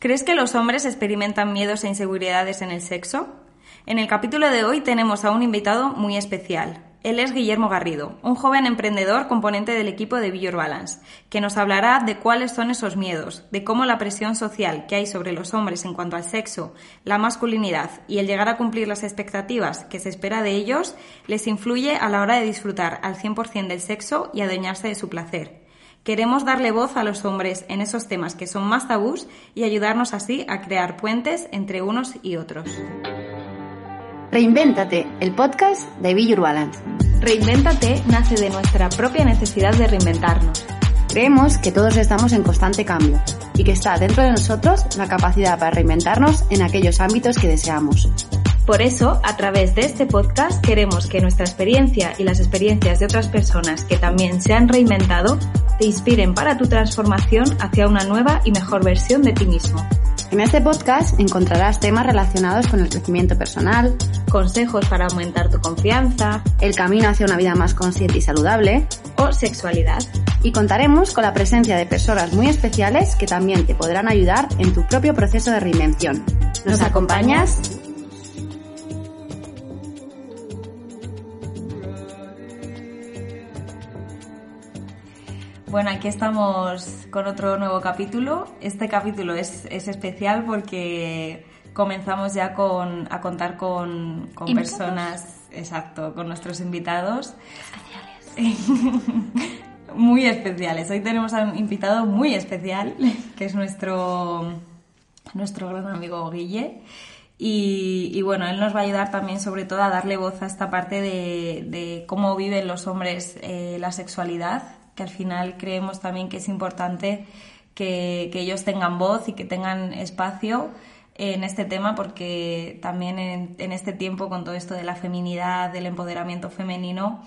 ¿Crees que los hombres experimentan miedos e inseguridades en el sexo? En el capítulo de hoy tenemos a un invitado muy especial. Él es Guillermo Garrido, un joven emprendedor componente del equipo de Be Balance, que nos hablará de cuáles son esos miedos, de cómo la presión social que hay sobre los hombres en cuanto al sexo, la masculinidad y el llegar a cumplir las expectativas que se espera de ellos les influye a la hora de disfrutar al 100% del sexo y adueñarse de su placer. Queremos darle voz a los hombres en esos temas que son más tabús y ayudarnos así a crear puentes entre unos y otros. Reinvéntate, el podcast de Be Your Balance. Reinvéntate nace de nuestra propia necesidad de reinventarnos. Creemos que todos estamos en constante cambio y que está dentro de nosotros la capacidad para reinventarnos en aquellos ámbitos que deseamos. Por eso, a través de este podcast queremos que nuestra experiencia y las experiencias de otras personas que también se han reinventado te inspiren para tu transformación hacia una nueva y mejor versión de ti mismo. En este podcast encontrarás temas relacionados con el crecimiento personal, consejos para aumentar tu confianza, el camino hacia una vida más consciente y saludable o sexualidad. Y contaremos con la presencia de personas muy especiales que también te podrán ayudar en tu propio proceso de reinvención. ¿Nos acompañas? Bueno, aquí estamos con otro nuevo capítulo. Este capítulo es, especial porque comenzamos ya con, a contar con, personas, exacto, con nuestros invitados. Especiales. muy especiales. Hoy tenemos a un invitado muy especial, que es nuestro, nuestro gran amigo Guille. Y, bueno, él nos va a ayudar también sobre todo a darle voz a esta parte de, cómo viven los hombres eh, la sexualidad que al final creemos también que es importante que, ellos tengan voz y que tengan espacio en este tema porque también en, este tiempo con todo esto de la feminidad, del empoderamiento femenino,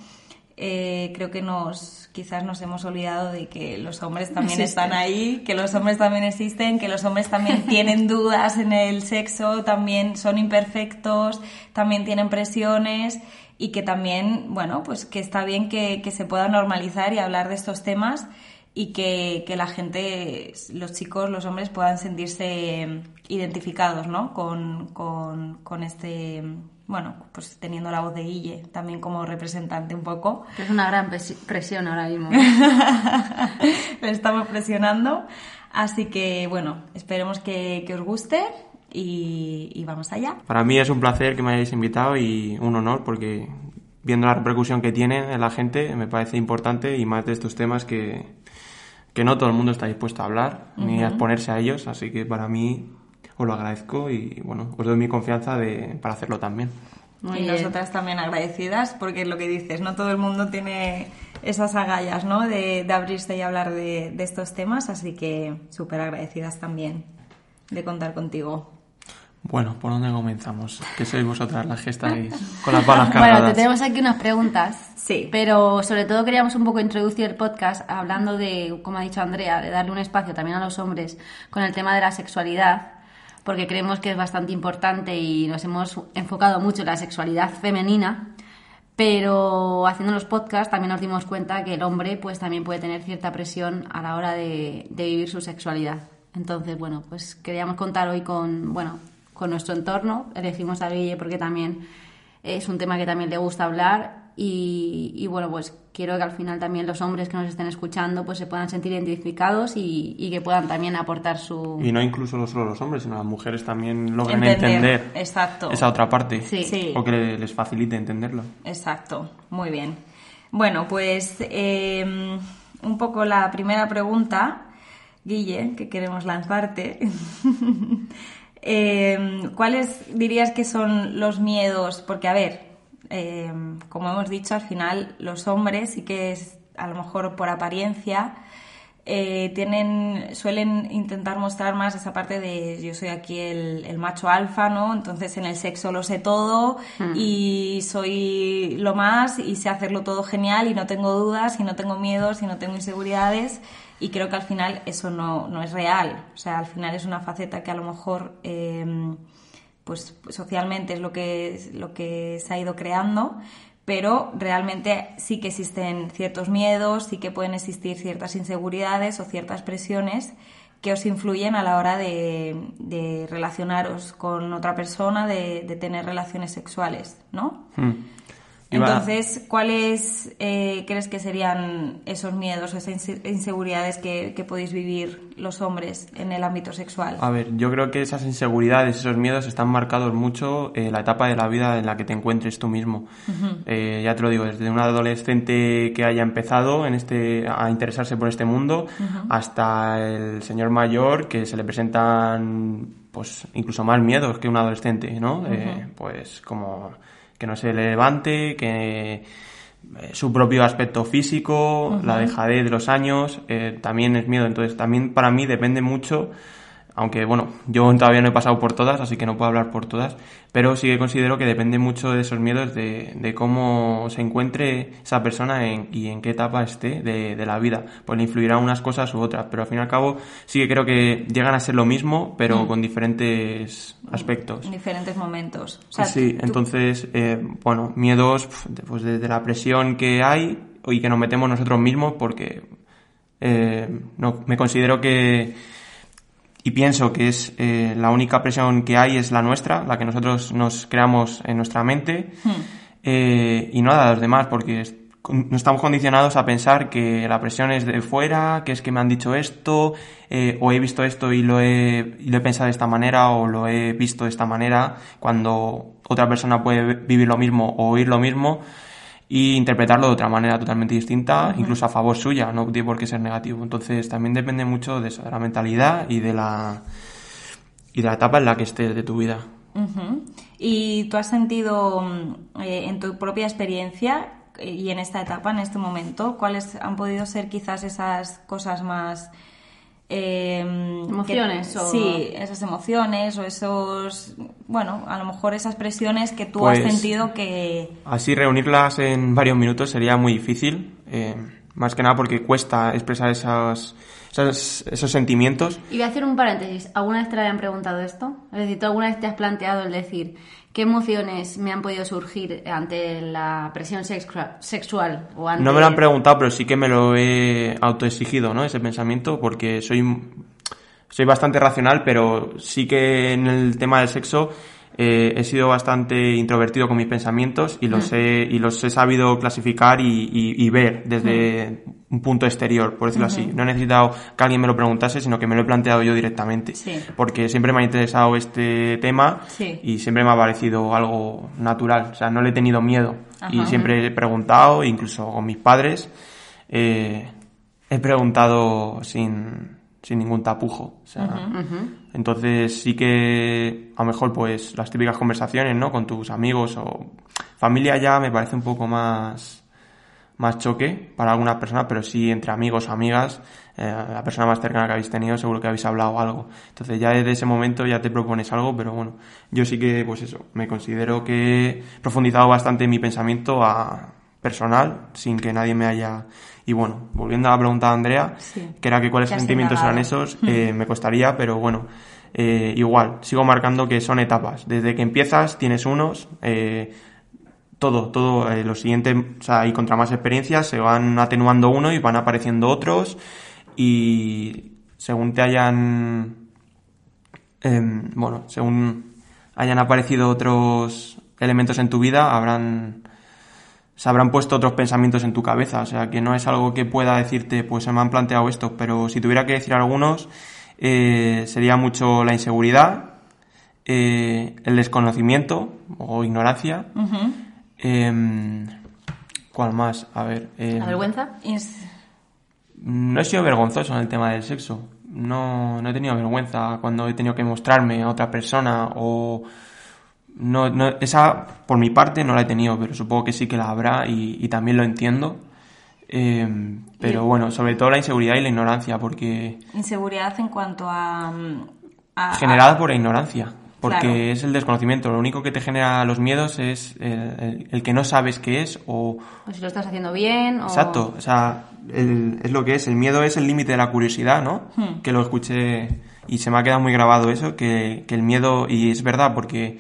eh, creo que nos quizás nos hemos olvidado de que los hombres también están ahí, que los hombres también existen, que los hombres también tienen dudas en el sexo, también son imperfectos, también tienen presiones y que también, bueno, pues que está bien que, se pueda normalizar y hablar de estos temas y que, la gente, los chicos, los hombres puedan sentirse identificados, ¿no? Con, con, este, bueno, pues teniendo la voz de Guille también como representante un poco. es una gran presión ahora mismo. Le estamos presionando. Así que, bueno, esperemos que, que os guste y, vamos allá. Para mí es un placer que me hayáis invitado y un honor porque viendo la repercusión que tiene en la gente me parece importante y más de estos temas que, que no todo el mundo está dispuesto a hablar ni a exponerse a ellos, así que para mí os lo agradezco y bueno, os doy mi confianza de, para hacerlo también. y nosotras también agradecidas porque es lo que dices, no todo el mundo tiene esas agallas ¿no? de, de abrirse y hablar de, de estos temas, así que súper agradecidas también de contar contigo. Bueno, ¿por dónde comenzamos? Que sois vosotras las que estáis con las balas cargadas. Bueno, te tenemos aquí unas preguntas. Sí. Pero sobre todo queríamos un poco introducir el podcast hablando de, como ha dicho Andrea, de darle un espacio también a los hombres con el tema de la sexualidad, porque creemos que es bastante importante y nos hemos enfocado mucho en la sexualidad femenina. Pero haciendo los podcasts también nos dimos cuenta que el hombre pues también puede tener cierta presión a la hora de, vivir su sexualidad. Entonces, bueno, pues queríamos contar hoy con, bueno, con nuestro entorno. Elegimos a Guille porque también es un tema que también le gusta hablar y, bueno, pues quiero que al final también los hombres que nos estén escuchando pues se puedan sentir identificados y, que puedan también aportar su... Y no incluso no solo los hombres, sino las mujeres también logran entender, exacto. esa otra parte. Sí. O que les facilite entenderlo. Exacto, muy bien. Bueno, pues em, un poco la primera pregunta, Guille, que queremos lanzarte. Eh, ¿Cuáles dirías que son los miedos? Porque, a ver, eh, como hemos dicho, al final los hombres sí que es, a lo mejor por apariencia, eh, tienen, suelen intentar mostrar más esa parte de yo soy aquí el, macho alfa, ¿no? Entonces en el sexo lo sé todo hmm. y soy lo más y sé hacerlo todo genial y no tengo dudas y no tengo miedos y no tengo inseguridades y creo que al final eso no, no, es real. O sea, al final es una faceta que a lo mejor eh, pues socialmente es lo que, lo que se ha ido creando, pero realmente sí que existen ciertos miedos, sí que pueden existir ciertas inseguridades o ciertas presiones que os influyen a la hora de, relacionaros con otra persona, de, de tener relaciones sexuales, ¿no? Mm. Iba- Entonces, ¿cuáles eh, crees que serían esos miedos esas inse- inseguridades que, que podéis vivir los hombres en el ámbito sexual? A ver, yo creo que esas inseguridades, esos miedos están marcados mucho en la etapa de la vida en la que te encuentres tú mismo. Eh, ya te lo digo, desde un adolescente que haya empezado en este, a interesarse por este mundo hasta el señor mayor que se le presentan pues incluso más miedos que un adolescente, ¿no? Eh, pues como que no se levante, que eh, su propio aspecto físico, la dejadez de los años, eh, también es miedo. Entonces, también para mí depende mucho, aunque bueno, yo todavía no he pasado por todas, así que no puedo hablar por todas, pero sí que considero que depende mucho de esos miedos, de, de cómo se encuentre esa persona en- y en qué etapa esté de, de la vida. Pues le influirán unas cosas u otras, pero al fin y al cabo sí que creo que llegan a ser lo mismo, pero con diferentes aspectos. En diferentes momentos. O sea, sí, tú- entonces, eh, bueno, miedos, pues desde la presión que hay y que nos metemos nosotros mismos porque eh, no, me considero que y pienso que es eh, la única presión que hay es la nuestra, la que nosotros nos creamos en nuestra mente. Eh, y no la de los demás porque es- no estamos condicionados a pensar que la presión es de fuera, que es que me han dicho esto, eh, o he visto esto y lo he, y lo he pensado de esta manera, o lo he visto de esta manera, cuando otra persona puede vivir lo mismo o oír lo mismo y interpretarlo de otra manera totalmente distinta, incluso a favor suya, no tiene por qué ser negativo. Entonces también depende mucho de eso, de la mentalidad y de la, y de la etapa en la que estés de tu vida. ¿Y tú has sentido mm, eh, en tu propia experiencia eh, y en esta etapa, en este momento, cuáles han podido ser quizás esas cosas más... eh, Emociones que- o- Sí, esas emociones o esos... Bueno, a lo mejor esas presiones que tú Pues- has sentido que... Así reunirlas en varios minutos sería muy difícil, eh, más que nada porque cuesta expresar esas, esos sentimientos. Y voy a hacer un paréntesis. ¿Alguna vez te habían preguntado esto? Es decir, ¿tú alguna vez te has planteado el decir qué emociones me han podido surgir ante la presión sexua- sexual? O ante... No me lo han preguntado, pero sí que me lo he autoexigido, ¿no? Ese pensamiento, porque soy, soy bastante racional, pero sí que en el tema del sexo eh, he sido bastante introvertido con mis pensamientos y los he, y los he sabido clasificar y, y- y ver desde un punto exterior, por decirlo así. No he necesitado que alguien me lo preguntase, sino que me lo he planteado yo directamente. Sí. Porque siempre me ha interesado este tema Sí. y siempre me ha parecido algo natural. O sea, no le he tenido miedo. Y siempre he preguntado, incluso con mis padres, eh, he preguntado sin, sin ningún tapujo. O sea, entonces sí que a lo mejor pues las típicas conversaciones, ¿no? Con tus amigos o familia ya me parece un poco más, más choque para algunas personas, pero sí entre amigos o amigas, eh, la persona más cercana que habéis tenido seguro que habéis hablado algo. Entonces ya desde ese momento ya te propones algo, pero bueno, yo sí que pues eso, me considero que he profundizado bastante en mi pensamiento a personal, sin que nadie me haya... Y bueno, volviendo a la pregunta de Andrea, Sí. que era que cuáles ¿Qué has sentimientos eran indagado? esos, eh, me costaría, pero bueno, eh, igual, sigo marcando que son etapas. Desde que empiezas tienes unos, eh, todo, todo, eh, lo siguiente, o sea, y contra más experiencias se van atenuando uno y van apareciendo otros y según te hayan, em, bueno, según hayan aparecido otros elementos en tu vida, habrán, se habrán puesto otros pensamientos en tu cabeza, o sea, que no es algo que pueda decirte, pues se me han planteado esto, pero si tuviera que decir algunos, eh, sería mucho la inseguridad, eh, el desconocimiento o ignorancia. Em, ¿Cuál más? A ver. em, ¿La vergüenza? No he sido vergonzoso en el tema del sexo. No, no he tenido vergüenza cuando he tenido que mostrarme a otra persona o... No, no, esa, por mi parte, no la he tenido, pero supongo que sí que la habrá y, y también lo entiendo. Em, pero bueno, sobre todo la inseguridad y la ignorancia, porque... Inseguridad en cuanto a... a- generada por la ignorancia, porque Claro. es el desconocimiento. Lo único que te genera los miedos es el, el- el que no sabes qué es o... O si lo estás haciendo bien, o... Exacto, o sea, el- es lo que es. El miedo es el límite de la curiosidad, ¿no? Hmm. Que lo escuché y se me ha quedado muy grabado eso, que, que el miedo, y es verdad, porque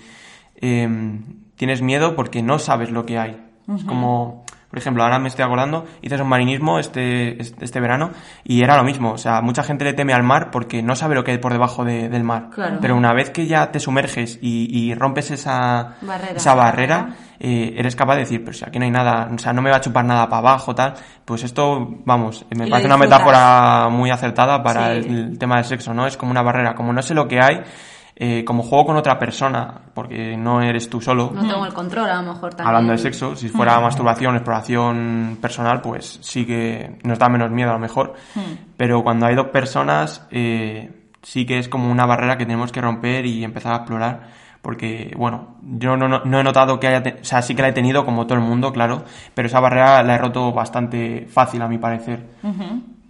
em, tienes miedo porque no sabes lo que hay. Es como, Por ejemplo, ahora me estoy acordando, hice un marinismo este, este, este verano y era lo mismo. O sea, mucha gente le teme al mar porque no sabe lo que hay por debajo de- del mar. Claro. Pero una vez que ya te sumerges y, y rompes esa Barrera. esa barrera, eh, eres capaz de decir, pero si aquí no hay nada, o sea, no me va a chupar nada para abajo, tal. Pues esto, vamos, me Y lo parece una metáfora muy acertada para Sí. el, el tema del sexo, ¿no? Es como una barrera. Como no sé lo que hay, eh, como juego con otra persona, porque no eres tú solo. No tengo el control, a lo mejor también. Hablando de sexo, si fuera masturbación, exploración personal, pues sí que nos da menos miedo a lo mejor. Pero cuando hay dos personas, eh, sí que es como una barrera que tenemos que romper y empezar a explorar. Porque, bueno, yo no, no- no he notado que haya... o sea, sí que la he tenido como todo el mundo, claro. Pero esa barrera la he roto bastante fácil, a mi parecer.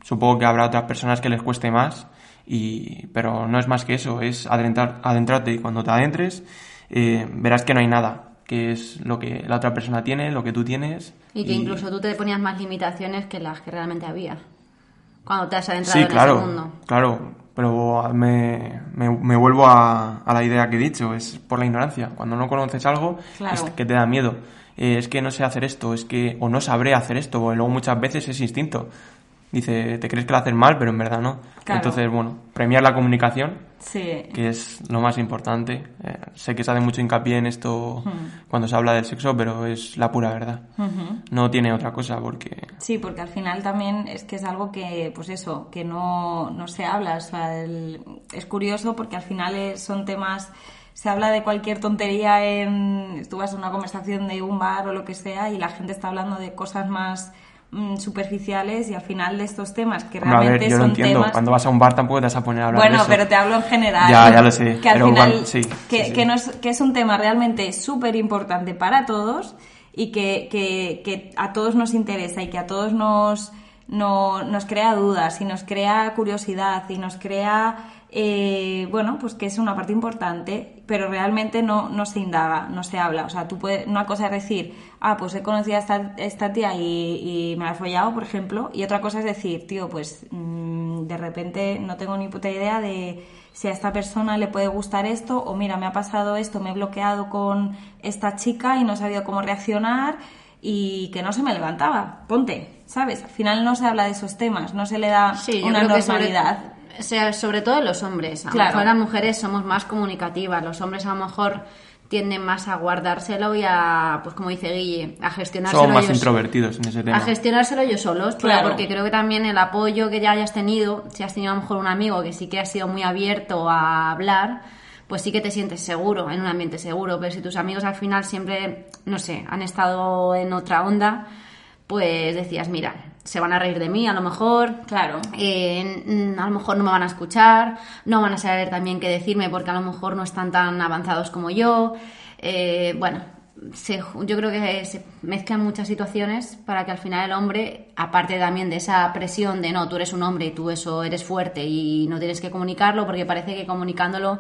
Supongo que habrá otras personas que les cueste más. Y, pero no es más que eso, es adentrar, adentrarte y cuando te adentres eh, verás que no hay nada, que es lo que la otra persona tiene, lo que tú tienes. Y que incluso tú te ponías más limitaciones que las que realmente había. Cuando te has adentrado Sí, en claro, ese mundo. claro, pero me, me, me vuelvo a, a la idea que he dicho, es por la ignorancia. Cuando no conoces algo, Claro. es que te da miedo. Eh, es que no sé hacer esto, es que, o no sabré hacer esto, o luego muchas veces es instinto. Dice, te crees que lo haces mal, pero en verdad no. Claro. Entonces, bueno, premiar la comunicación, Sí. que es lo más importante. Eh, sé que se hace mucho hincapié en esto Hmm. cuando se habla del sexo, pero es la pura verdad. No tiene otra cosa, porque Sí, porque al final también es que es algo que, pues eso, que no, no se habla. O sea, el- es curioso porque al final es- son temas, se habla de cualquier tontería en, tú vas a una conversación de un bar o lo que sea y la gente está hablando de cosas más superficiales y al final de estos temas que a realmente ver, yo lo son entiendo. temas... Cuando vas a un bar tampoco te vas a poner a hablar de Bueno, eso. pero te hablo en general. Ya, ya lo sé, Que al pero final, sí, que, sí, sí. que no es, que es un tema realmente súper importante para todos y que, que- que a todos nos interesa y que a todos nos, no- nos crea dudas y nos crea curiosidad y nos crea, eh, bueno, pues que es una parte importante, pero realmente no, no se indaga, no se habla. O sea, tú puedes, una cosa es decir, ah, pues he conocido a esta, esta tía y, y me la he follado, por ejemplo, y otra cosa es decir, tío, pues mm, de repente no tengo ni puta idea de si a esta persona le puede gustar esto o mira, me ha pasado esto, me he bloqueado con esta chica y no he sabido cómo reaccionar y que no se me levantaba. Ponte, ¿sabes? Al final no se habla de esos temas, no se le da Sí, una normalidad. O sea, sobre todo los hombres. A lo Claro. mejor las mujeres somos más comunicativas. Los hombres a lo mejor tienden más a guardárselo y a, pues como dice Guille, a gestionárselo Somos más ellos- introvertidos en ese a tema. gestionárselo ellos solos, pero Claro. porque creo que también el apoyo que ya hayas tenido, si has tenido a lo mejor un amigo que sí que ha sido muy abierto a hablar, pues sí que te sientes seguro, en un ambiente seguro, pero si tus amigos al final siempre, no sé, han estado en otra onda, pues decías, mira, se van a reír de mí a lo mejor, Claro. eh, a lo mejor no me van a escuchar, no van a saber también qué decirme porque a lo mejor no están tan avanzados como yo. Eh, bueno, se yo creo que se mezclan muchas situaciones para que al final el hombre, aparte también de esa presión de no, tú eres un hombre y tú eso eres fuerte y no tienes que comunicarlo porque parece que comunicándolo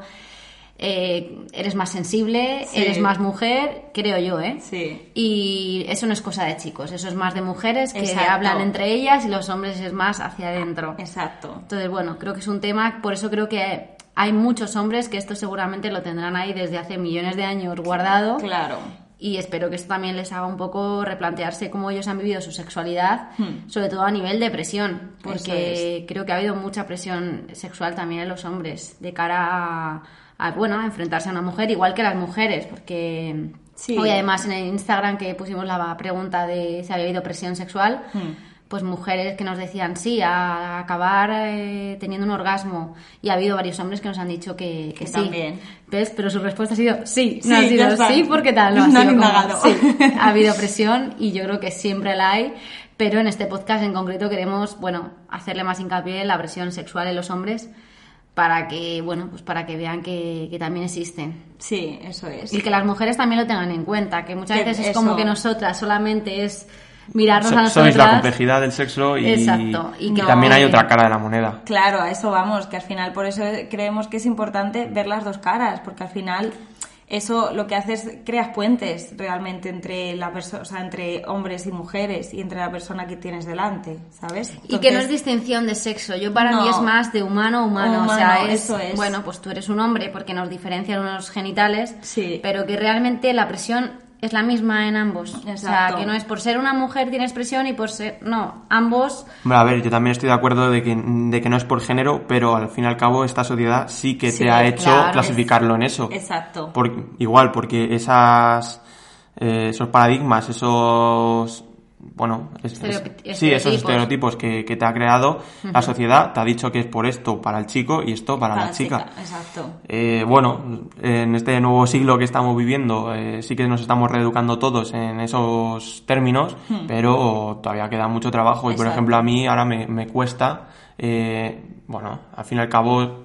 eh, eres más sensible, Sí. eres más mujer, creo yo, ¿eh? Sí. Y eso no es cosa de chicos, eso es más de mujeres que Exacto. hablan entre ellas y los hombres es más hacia adentro. Exacto. Entonces, bueno, creo que es un tema, por eso creo que hay muchos hombres que esto seguramente lo tendrán ahí desde hace millones de años guardado. Claro. Y espero que esto también les haga un poco replantearse cómo ellos han vivido su sexualidad, Hmm. sobre todo a nivel de presión, porque creo que ha habido mucha presión sexual también en los hombres de cara a, a, bueno, a enfrentarse a una mujer, igual que las mujeres, porque Sí. hoy además en el Instagram que pusimos la pregunta de si había habido presión sexual, Hmm. pues mujeres que nos decían sí, a acabar eh, teniendo un orgasmo. Y ha habido varios hombres que nos han dicho que, sí. también. ¿Ves? Pero su respuesta ha sido sí. Sí, No ha ya sido sí, porque tal. No, ha No sido como, sí. Ha habido presión y yo creo que siempre la hay. Pero en este podcast en concreto queremos, bueno, hacerle más hincapié en la presión sexual en los hombres para que, bueno, pues para que vean que, que también existen. Sí, eso es. Y que las mujeres también lo tengan en cuenta, que muchas Que veces es eso- como que nosotras solamente es mirarnos So- a nosotras. sois la complejidad del sexo y, Exacto, y y que también hay otra cara de la moneda. Claro, a eso vamos, que al final por eso creemos que es importante ver las dos caras, porque al final eso lo que hace es creas puentes realmente entre la persona, o sea, entre hombres y mujeres y entre la persona que tienes delante, ¿sabes? Y que no es distinción de sexo. Yo para No. mí es más de humano a humano. o sea, es, eso es. bueno, pues tú eres un hombre porque nos diferencian unos genitales, Sí. pero que realmente la presión es la misma en ambos. O sea, que no es por ser una mujer tiene expresión y por ser... No, ambos... Hombre, a ver, yo también estoy de acuerdo de que, de que no es por género, pero al fin y al cabo esta sociedad sí que Sí, te ha hecho claro, clasificarlo en eso. Exacto. Por- igual, porque esas, eh, esos paradigmas, esos, bueno, es- es- Estereopi- sí, esos estereotipos. que, que te ha creado la sociedad, te ha dicho que es por esto para el chico y esto para, la chica. Exacto. Eh, bueno, en este nuevo siglo que estamos viviendo, eh, sí que nos estamos reeducando todos en esos términos, pero todavía queda mucho trabajo. Y por ejemplo, a mí ahora me, me cuesta, eh, bueno, al fin y al cabo,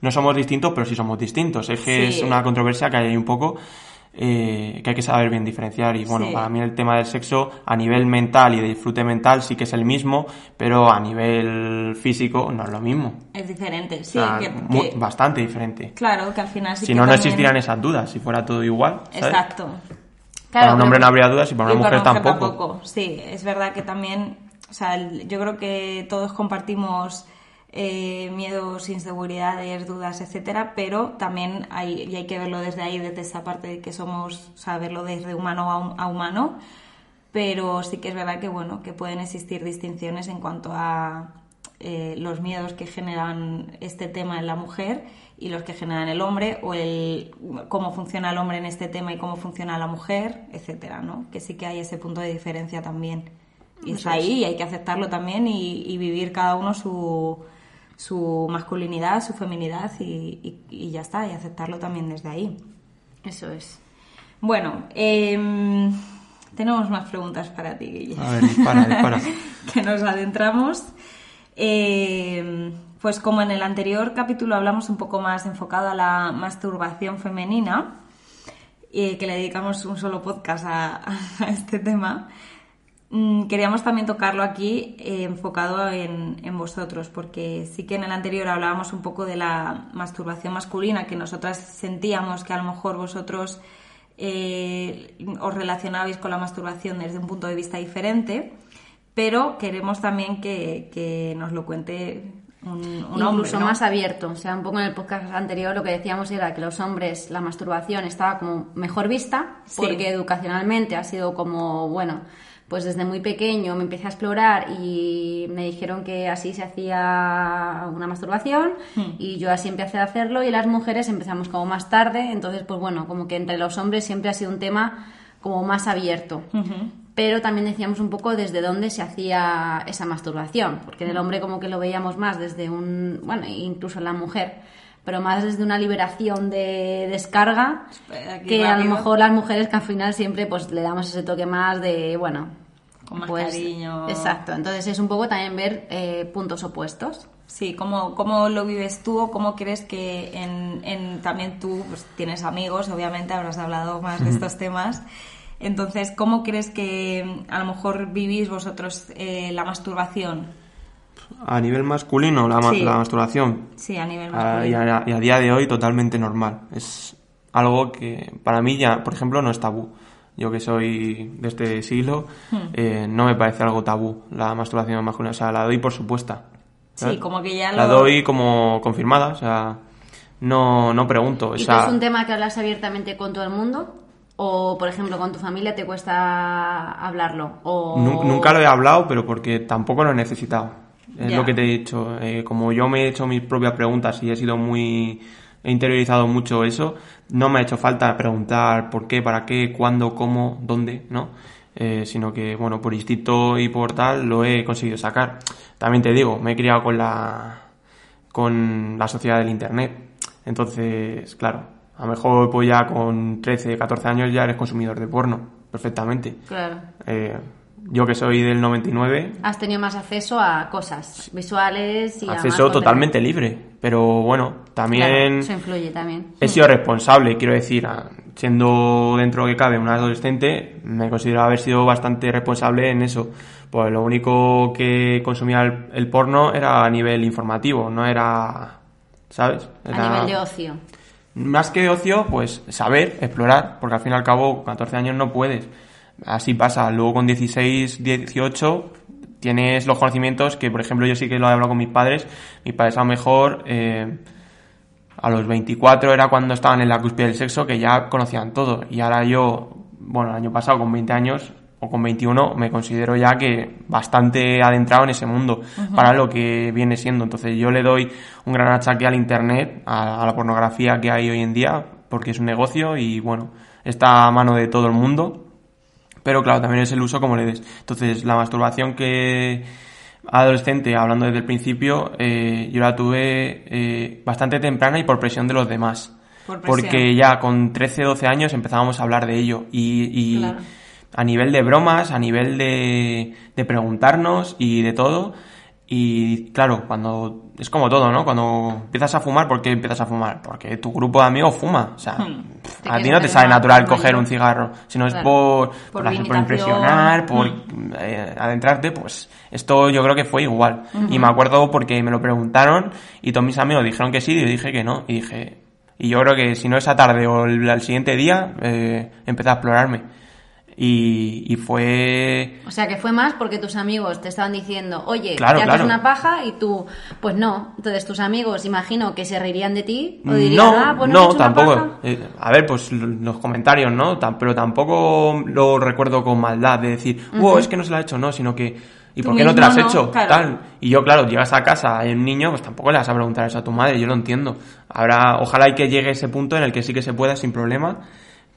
no somos distintos, pero sí somos distintos. Es que Sí. es una controversia que hay ahí un poco. Eh, que hay que saber bien diferenciar y bueno, Sí. para mí el tema del sexo a nivel mental y de disfrute mental sí que es el mismo, pero a nivel físico no es lo mismo. Es diferente, sí. O sea, que- mu- que- bastante diferente. claro, que al final sí Si que no, no existirían esas dudas, si fuera todo igual. ¿sabes? Exacto. para un hombre no habría dudas y para una Y mujer, para tampoco. Sí, es verdad que también, o sea, yo creo que todos compartimos eh, miedos, inseguridades, dudas, etcétera, pero también hay, y hay que verlo desde ahí, desde esa parte de que somos, o sea, verlo desde humano a, hum- a humano, pero sí que es verdad que, bueno, que pueden existir distinciones en cuanto a eh, los miedos que generan este tema en la mujer y los que generan el hombre o el cómo funciona el hombre en este tema y cómo funciona la mujer, etcétera, ¿no? Que sí que hay ese punto de diferencia también. Y está ahí y hay que aceptarlo también y, y vivir cada uno su, su masculinidad, su feminidad y, y- y ya está, y aceptarlo también desde ahí. Eso es. Bueno, em, tenemos más preguntas para ti, Guille. A ver, dispara, dispara. que nos adentramos. Eh, pues como en el anterior capítulo hablamos un poco más enfocado a la masturbación femenina, eh, que le dedicamos un solo podcast a, a este tema, queríamos también tocarlo aquí eh, enfocado en, en vosotros, porque sí que en el anterior hablábamos un poco de la masturbación masculina, que nosotras sentíamos que a lo mejor vosotros eh, os relacionabais con la masturbación desde un punto de vista diferente, pero queremos también que, que nos lo cuente un, un hombre. Incluso ¿no? más abierto. O sea, un poco en el podcast anterior lo que decíamos era que los hombres, la masturbación estaba como mejor vista, Sí. porque educacionalmente ha sido como, bueno, pues desde muy pequeño me empecé a explorar y me dijeron que así se hacía una masturbación Hmm. y yo así empecé a hacerlo y las mujeres empezamos como más tarde, entonces pues bueno, como que entre los hombres siempre ha sido un tema como más abierto. Pero también decíamos un poco desde dónde se hacía esa masturbación, porque en el hombre como que lo veíamos más desde un, bueno, incluso en la mujer, pero más desde una liberación de descarga, aquí que a lo rápido. mejor las mujeres que al final siempre pues le damos ese toque más de, bueno, Con más pues, cariño. Exacto, entonces es un poco también ver eh, puntos opuestos. Sí, ¿cómo, ¿cómo lo vives tú o cómo crees que en, en- también tú pues, tienes amigos, obviamente habrás hablado más de estos temas? Entonces, ¿cómo crees que a lo mejor vivís vosotros eh, la masturbación? A nivel masculino, la, ma- Sí. la masturbación, Sí, a nivel a, y, masculino. a, y a día de hoy totalmente normal. Es algo que para mí ya, por ejemplo, no es tabú. Yo que soy de este siglo, Hmm. eh, no me parece algo tabú la masturbación masculina. O sea, la doy por supuesta. Sí, ¿sabes? como que ya La lo- doy como confirmada, o sea, no, no pregunto. O ¿Y tú sea, es un tema que hablas abiertamente con todo el mundo? ¿O, por ejemplo, con tu familia te cuesta hablarlo? O... Nu- Nunca lo he hablado, pero porque tampoco lo he necesitado. Es lo que te he dicho. Eh, como yo me he hecho mis propias preguntas y he sido muy. He interiorizado mucho eso, no me ha hecho falta preguntar por qué, para qué, cuándo, cómo, dónde, ¿no? Eh, sino que, bueno, por instinto y por tal lo he conseguido sacar. También te digo, me he criado con la. con la sociedad del internet. Entonces, claro, a lo mejor pues ya con 13, 14 años ya eres consumidor de porno, perfectamente. Claro. Eh, yo que soy del 99, Has tenido más acceso a cosas visuales y a acceso contenido. totalmente libre. Pero bueno, Claro, también eso influye también. he sido responsable, quiero decir, a- siendo dentro de lo que cabe un adolescente, me considero haber sido bastante responsable en eso. Pues lo único que consumía el, el porno era a nivel informativo, no era, ¿sabes? A Era- nivel de ocio. Más que de ocio, pues saber, explorar, porque al fin y al cabo, con 14 años no puedes. Así pasa. Luego con 16, 18, tienes los conocimientos que, por ejemplo, yo sí que lo he hablado con mis padres. Mis padres a lo mejor, eh, a los 24 era cuando estaban en la cúspide del sexo, que ya conocían todo. Y ahora yo, bueno, el año pasado con 20 años o con 21 me considero ya que bastante adentrado en ese mundo para lo que viene siendo. Entonces yo le doy un gran achaque al Internet, a, a la pornografía que hay hoy en día, porque es un negocio y bueno, está a mano de todo el mundo. Pero claro, también es el uso como le des. Entonces la masturbación que adolescente, hablando desde el principio, eh, yo la tuve eh, bastante temprana y por presión de los demás. Por. Porque ya con 13, 12 años empezábamos a hablar de ello. Y, y Claro. a nivel de bromas, a nivel de, de preguntarnos y de todo. Y claro, cuando es como todo, ¿no? Cuando empiezas a fumar, ¿por qué empiezas a fumar? Porque tu grupo de amigos fuma. O sea, Hmm. pff, a ti no te sale natural coger un cigarro, sino es por, Por por, hacer- por imitación. impresionar, por Hmm. eh, adentrarte, pues esto yo creo que fue igual. Y me acuerdo porque me lo preguntaron y todos mis amigos dijeron que sí y yo dije que no. Y dije, y yo creo que si no esa tarde o el, siguiente día, eh, empecé a explorarme. Y, y fue... O sea, que fue más porque tus amigos te estaban diciendo, oye, Claro, te haces una paja y tú, pues no. Entonces tus amigos, imagino que se reirían de ti o No, dirían, ah, pues no, no, tampoco. paja". Eh, a ver, pues los comentarios, ¿no? Pero tampoco lo recuerdo con maldad de decir, wow, es que no se lo ha hecho, no, sino que, ¿y por qué no te lo has no, hecho? claro. Tal. Y yo, claro, llegas a casa, hay un niño, pues tampoco le vas a preguntar eso a tu madre, yo lo entiendo. Habrá, ojalá y que llegue ese punto en el que sí que se pueda sin problema,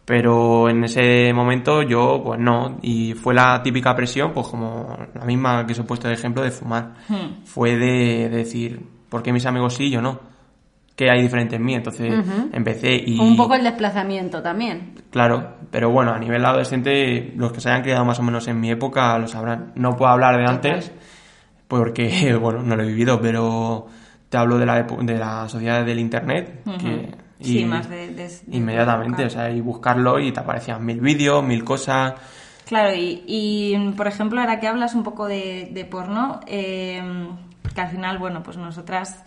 pero en ese momento yo, pues no, y fue la típica presión, pues como la misma que os he puesto de ejemplo de fumar. Hmm. Fue de, de decir, ¿por qué mis amigos sí y yo no? ¿Qué hay diferente en mí? Entonces empecé y... Un poco el desplazamiento también. Claro, pero bueno, a nivel adolescente, los que se hayan quedado más o menos en mi época lo sabrán. No puedo hablar de antes, porque, bueno, no lo he vivido, pero te hablo de la, de la sociedad del Internet, que... Sí, más de- de- de Inmediatamente, o sea, y buscarlo y te aparecían mil vídeos, mil cosas... Claro, y, y, por ejemplo, ahora que hablas un poco de, de porno, eh, que al final, bueno, pues nosotras,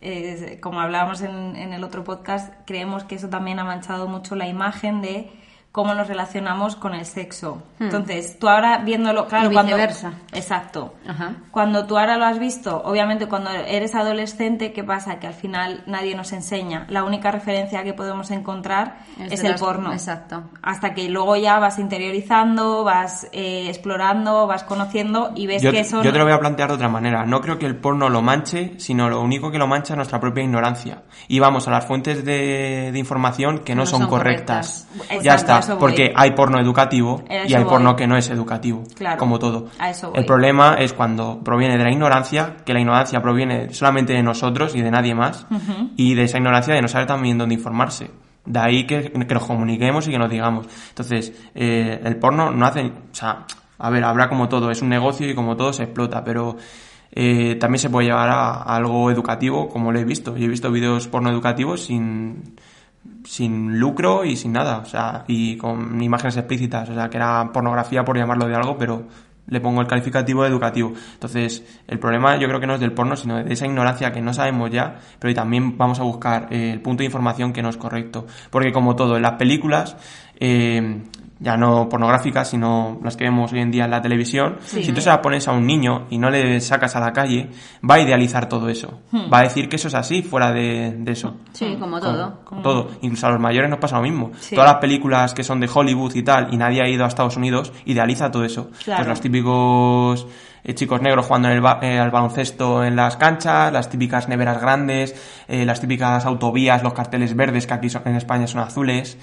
eh, como hablábamos en, en el otro podcast, creemos que eso también ha manchado mucho la imagen de cómo nos relacionamos con el sexo. Entonces, tú ahora viéndolo, claro, Y cuando... viceversa. Exacto. Ajá. Cuando tú ahora lo has visto, obviamente cuando eres adolescente, ¿qué pasa? Que al final nadie nos enseña. La única referencia que podemos encontrar Es el las- porno. exacto. Hasta que luego ya vas interiorizando, vas eh, explorando, vas conociendo y ves Yo, que eso... yo te lo voy a plantear de otra manera. No creo que el porno lo manche, sino lo único que lo mancha es nuestra propia ignorancia. Y vamos a las fuentes de, de información que no, No son, son correctas. correctas. ya Exacto, está, eso voy. porque hay porno educativo y hay porno que no es educativo. Claro, Como todo. a eso voy. El problema es cuando proviene de la ignorancia, que la ignorancia proviene solamente de nosotros y de nadie más, y de esa ignorancia de no saber también dónde informarse. De ahí que, que nos comuniquemos y que nos digamos. Entonces, eh, el porno no hace... O sea, a ver, habrá como todo, es un negocio y como todo se explota, pero eh, también se puede llevar a, a algo educativo, como lo he visto. Yo he visto vídeos porno educativos sin, sin lucro y sin nada, o sea, y con imágenes explícitas, o sea, que era pornografía por llamarlo de algo, pero le pongo el calificativo educativo. Entonces, el problema yo creo que no es del porno, sino de esa ignorancia que no sabemos ya, pero también vamos a buscar eh, el punto de información que no es correcto. Porque como todo, en las películas, eh, ya no pornográficas, sino las que vemos hoy en día en la televisión, si tú se las pones a un niño y no le sacas a la calle, va a idealizar todo eso. Va a decir que eso es así, fuera de, de eso. Sí, como Con- todo. todo. Incluso a los mayores nos pasa lo mismo. Sí. Todas las películas que son de Hollywood y tal, y nadie ha ido a Estados Unidos, idealiza todo eso. Claro. Pues los típicos eh, chicos negros jugando en el ba- eh, al baloncesto en las canchas, las típicas neveras grandes, eh, las típicas autovías, los carteles verdes que aquí son- en España son azules.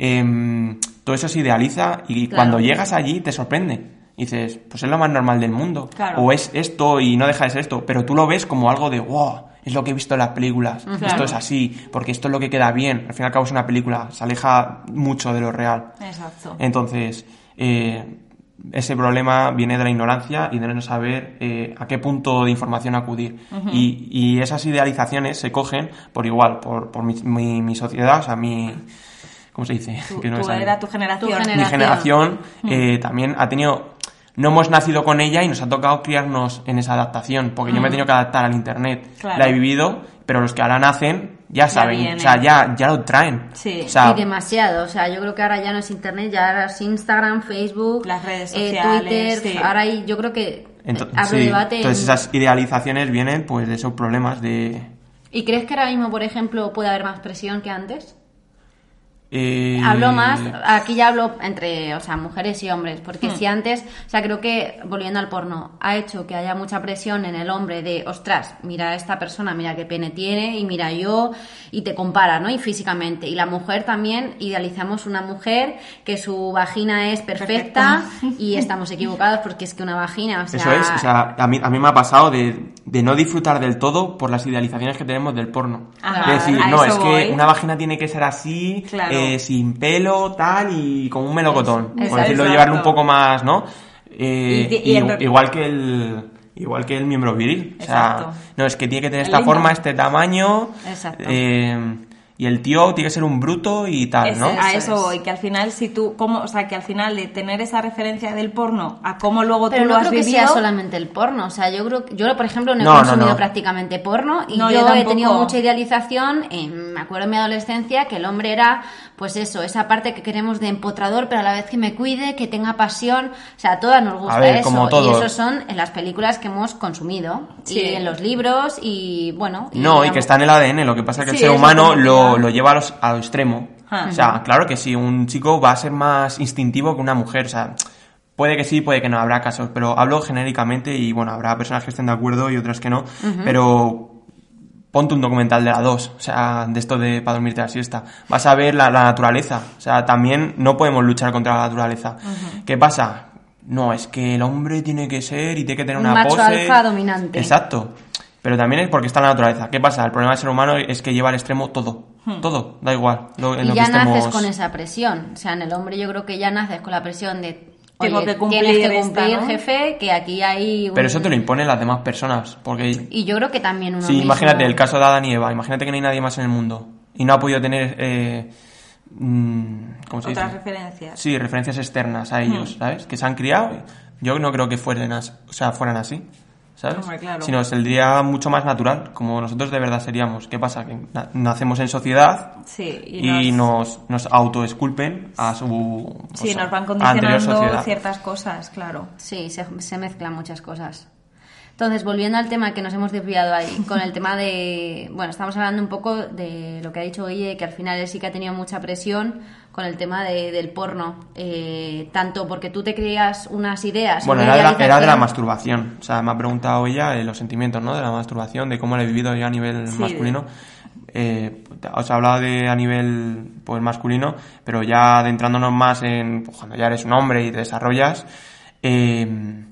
Em, todo eso se idealiza y Claro. cuando llegas allí te sorprende. Y dices, pues es lo más normal del mundo. Claro. O es esto y no deja de ser esto. Pero tú lo ves como algo de, wow, es lo que he visto en las películas. Esto es así, porque esto es lo que queda bien. Al fin y al cabo es una película, se aleja mucho de lo real. Exacto. Entonces, eh, ese problema viene de la ignorancia y de no saber eh, a qué punto de información acudir. y, y esas idealizaciones se cogen por igual, por, por mi, mi, mi sociedad, o sea, mi... ¿Cómo se dice? Tu, Que no tu era tu generación. Tu Mi generación. generación eh, también ha tenido... No hemos nacido con ella y nos ha tocado criarnos en esa adaptación, porque yo me he tenido que adaptar al Internet. Claro. La he vivido, pero los que ahora nacen ya saben, vienen. o sea, ya, ya lo traen. Sí. O sea, y demasiado, o sea, yo creo que ahora ya no es internet, ya ahora es Instagram, Facebook, Las redes eh, sociales, Twitter, sí. ahora hay, yo creo que Ento- abre sí, debate. en- Entonces esas idealizaciones vienen pues de esos problemas de... ¿Y crees que ahora mismo, por ejemplo, puede haber más presión que antes? Eh, Hablo más, aquí ya hablo entre, o sea, mujeres y hombres, porque si antes, o sea, creo que, volviendo al porno, ha hecho que haya mucha presión en el hombre de, ostras, mira a esta persona, mira qué pene tiene, y mira yo, y te compara, ¿no? Y físicamente. Y la mujer también, idealizamos una mujer que su vagina es perfecta, y estamos equivocados porque es que una vagina, o sea... Eso es, o sea, a mí, a mí me ha pasado de, de no disfrutar del todo por las idealizaciones que tenemos del porno. Ajá, es decir, no, es que una vagina tiene que ser así, Claro. eh, sin pelo, tal, y con un melocotón. Por Exacto. decirlo, llevarlo un poco más, ¿no? Eh, Y- y y- en re- igual que el... Igual que el miembro viril. O sea, Exacto. no, es que tiene que tener esta forma, este tamaño. Exacto. eh, y el tío tiene que ser un bruto y tal, Ese- ¿no? a Eso es. voy, que al final si tú, como, o sea, que al final de tener esa referencia del porno a cómo luego Pero tú no lo has creo que vivido, sea solamente el porno. O sea, yo creo que- yo por ejemplo no he No, consumido no. prácticamente porno y No, yo, yo he tenido mucha idealización. en- me acuerdo en mi adolescencia que el hombre era, pues eso, esa parte que queremos de empotrador, pero a la vez que me cuide, que tenga pasión. O sea, a todas nos gusta ver, eso. como Y todo. eso son en las películas que hemos consumido Sí. y en los libros y bueno. No, y que está en el ADN, lo que pasa es que Sí, el ser humano que lo, lleva a, los- a lo extremo. Ah. O sea, claro que sí, un chico va a ser más instintivo que una mujer, o sea, puede que sí, puede que no, habrá casos, pero hablo genéricamente y bueno, habrá personas que estén de acuerdo y otras que no, pero ponte un documental de la 2, o sea, de esto de para dormirte la siesta. Vas a ver la, la naturaleza, o sea, también no podemos luchar contra la naturaleza. ¿Qué pasa? No, es que el hombre tiene que ser y tiene que tener Un una macho pose. alfa dominante. Exacto. Pero también es porque está en la naturaleza. ¿Qué pasa? El problema del ser humano es que lleva al extremo todo. Todo, da igual. Lo, en Hmm. Y lo ya que estemos... naces con esa presión. O sea, en el hombre yo creo que ya naces con la presión de. Tengo que cumplir tienes que esta, cumplir, ¿no? jefe, que aquí hay. un- Pero eso te lo imponen las demás personas. Porque Y yo creo que también uno Sí, mismo- imagínate el caso de Adán y Eva. Imagínate que no hay nadie más en el mundo y no ha podido tener. Eh, mm, ¿Cómo se otras dice? referencias. Sí, referencias externas a Hmm. ellos, ¿sabes? Que se han criado. Yo no creo que fueran, as- o sea, fueran así, ¿sabes? Hombre, claro. Sino saldría mucho más natural, como nosotros de verdad seríamos. ¿Qué pasa? Que na- nacemos en sociedad Sí, y, nos, nos autoesculpen a su. sí, nos van condicionando ciertas cosas, claro. Sí, se, se mezclan muchas cosas. Entonces, volviendo al tema que nos hemos desviado ahí, con el tema de. Bueno, estamos hablando un poco de lo que ha dicho Guille, que al final él sí que ha tenido mucha presión con el tema de- del porno. Eh, tanto porque tú te creas unas ideas. Bueno, era de, la, era de la masturbación. O sea, me ha preguntado ella eh, los sentimientos, ¿no? De la masturbación, de cómo la he vivido yo a nivel Sí. masculino. Eh, os he hablado de a nivel pues masculino, pero ya adentrándonos más en pues, cuando ya eres un hombre y te desarrollas. eh,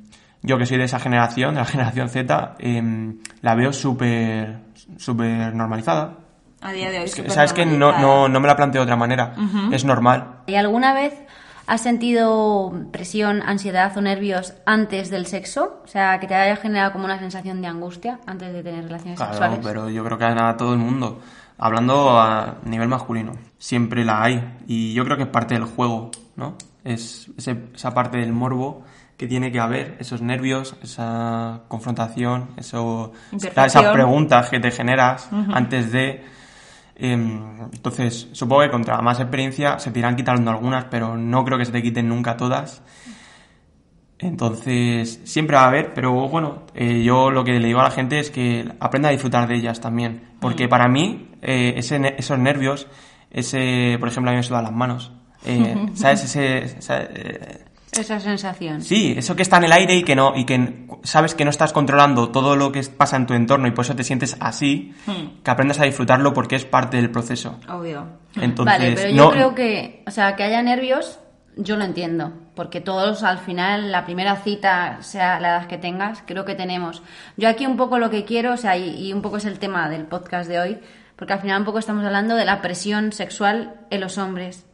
yo que soy de esa generación, de la generación Z, eh, la veo súper súper normalizada. A día de hoy. Es que, ¿Sabes que no, no, no me la planteo de otra manera. Es normal. ¿Y alguna vez has sentido presión, ansiedad o nervios antes del sexo? O sea, que te haya generado como una sensación de angustia antes de tener relaciones Claro, sexuales. pero yo creo que a todo el mundo. Hablando a nivel masculino, siempre la hay. Y yo creo que es parte del juego, ¿no? Es ese- esa parte del morbo que tiene que haber, esos nervios, esa confrontación, eso, esas preguntas que te generas antes de... em, entonces, supongo que contra más experiencia se te irán quitando algunas, pero no creo que se te quiten nunca todas. Entonces, siempre va a haber, pero bueno, eh, yo lo que le digo a la gente es que aprenda a disfrutar de ellas también. Porque para mí, eh, ese esos nervios, ese, por ejemplo, a mí me sudan las manos. Eh, ¿Sabes? Ese, eh, Esa sensación. sí, eso que está en el aire y que no, y que sabes que no estás controlando todo lo que pasa en tu entorno y por eso te sientes así, que aprendas a disfrutarlo porque es parte del proceso. Obvio. Entonces, vale, pero yo no- creo que, o sea, que haya nervios, yo lo entiendo. Porque todos al final, la primera cita, sea la edad que tengas, creo que tenemos. Yo aquí un poco lo que quiero, o sea, y, y un poco es el tema del podcast de hoy, porque al final un poco estamos hablando de la presión sexual en los hombres.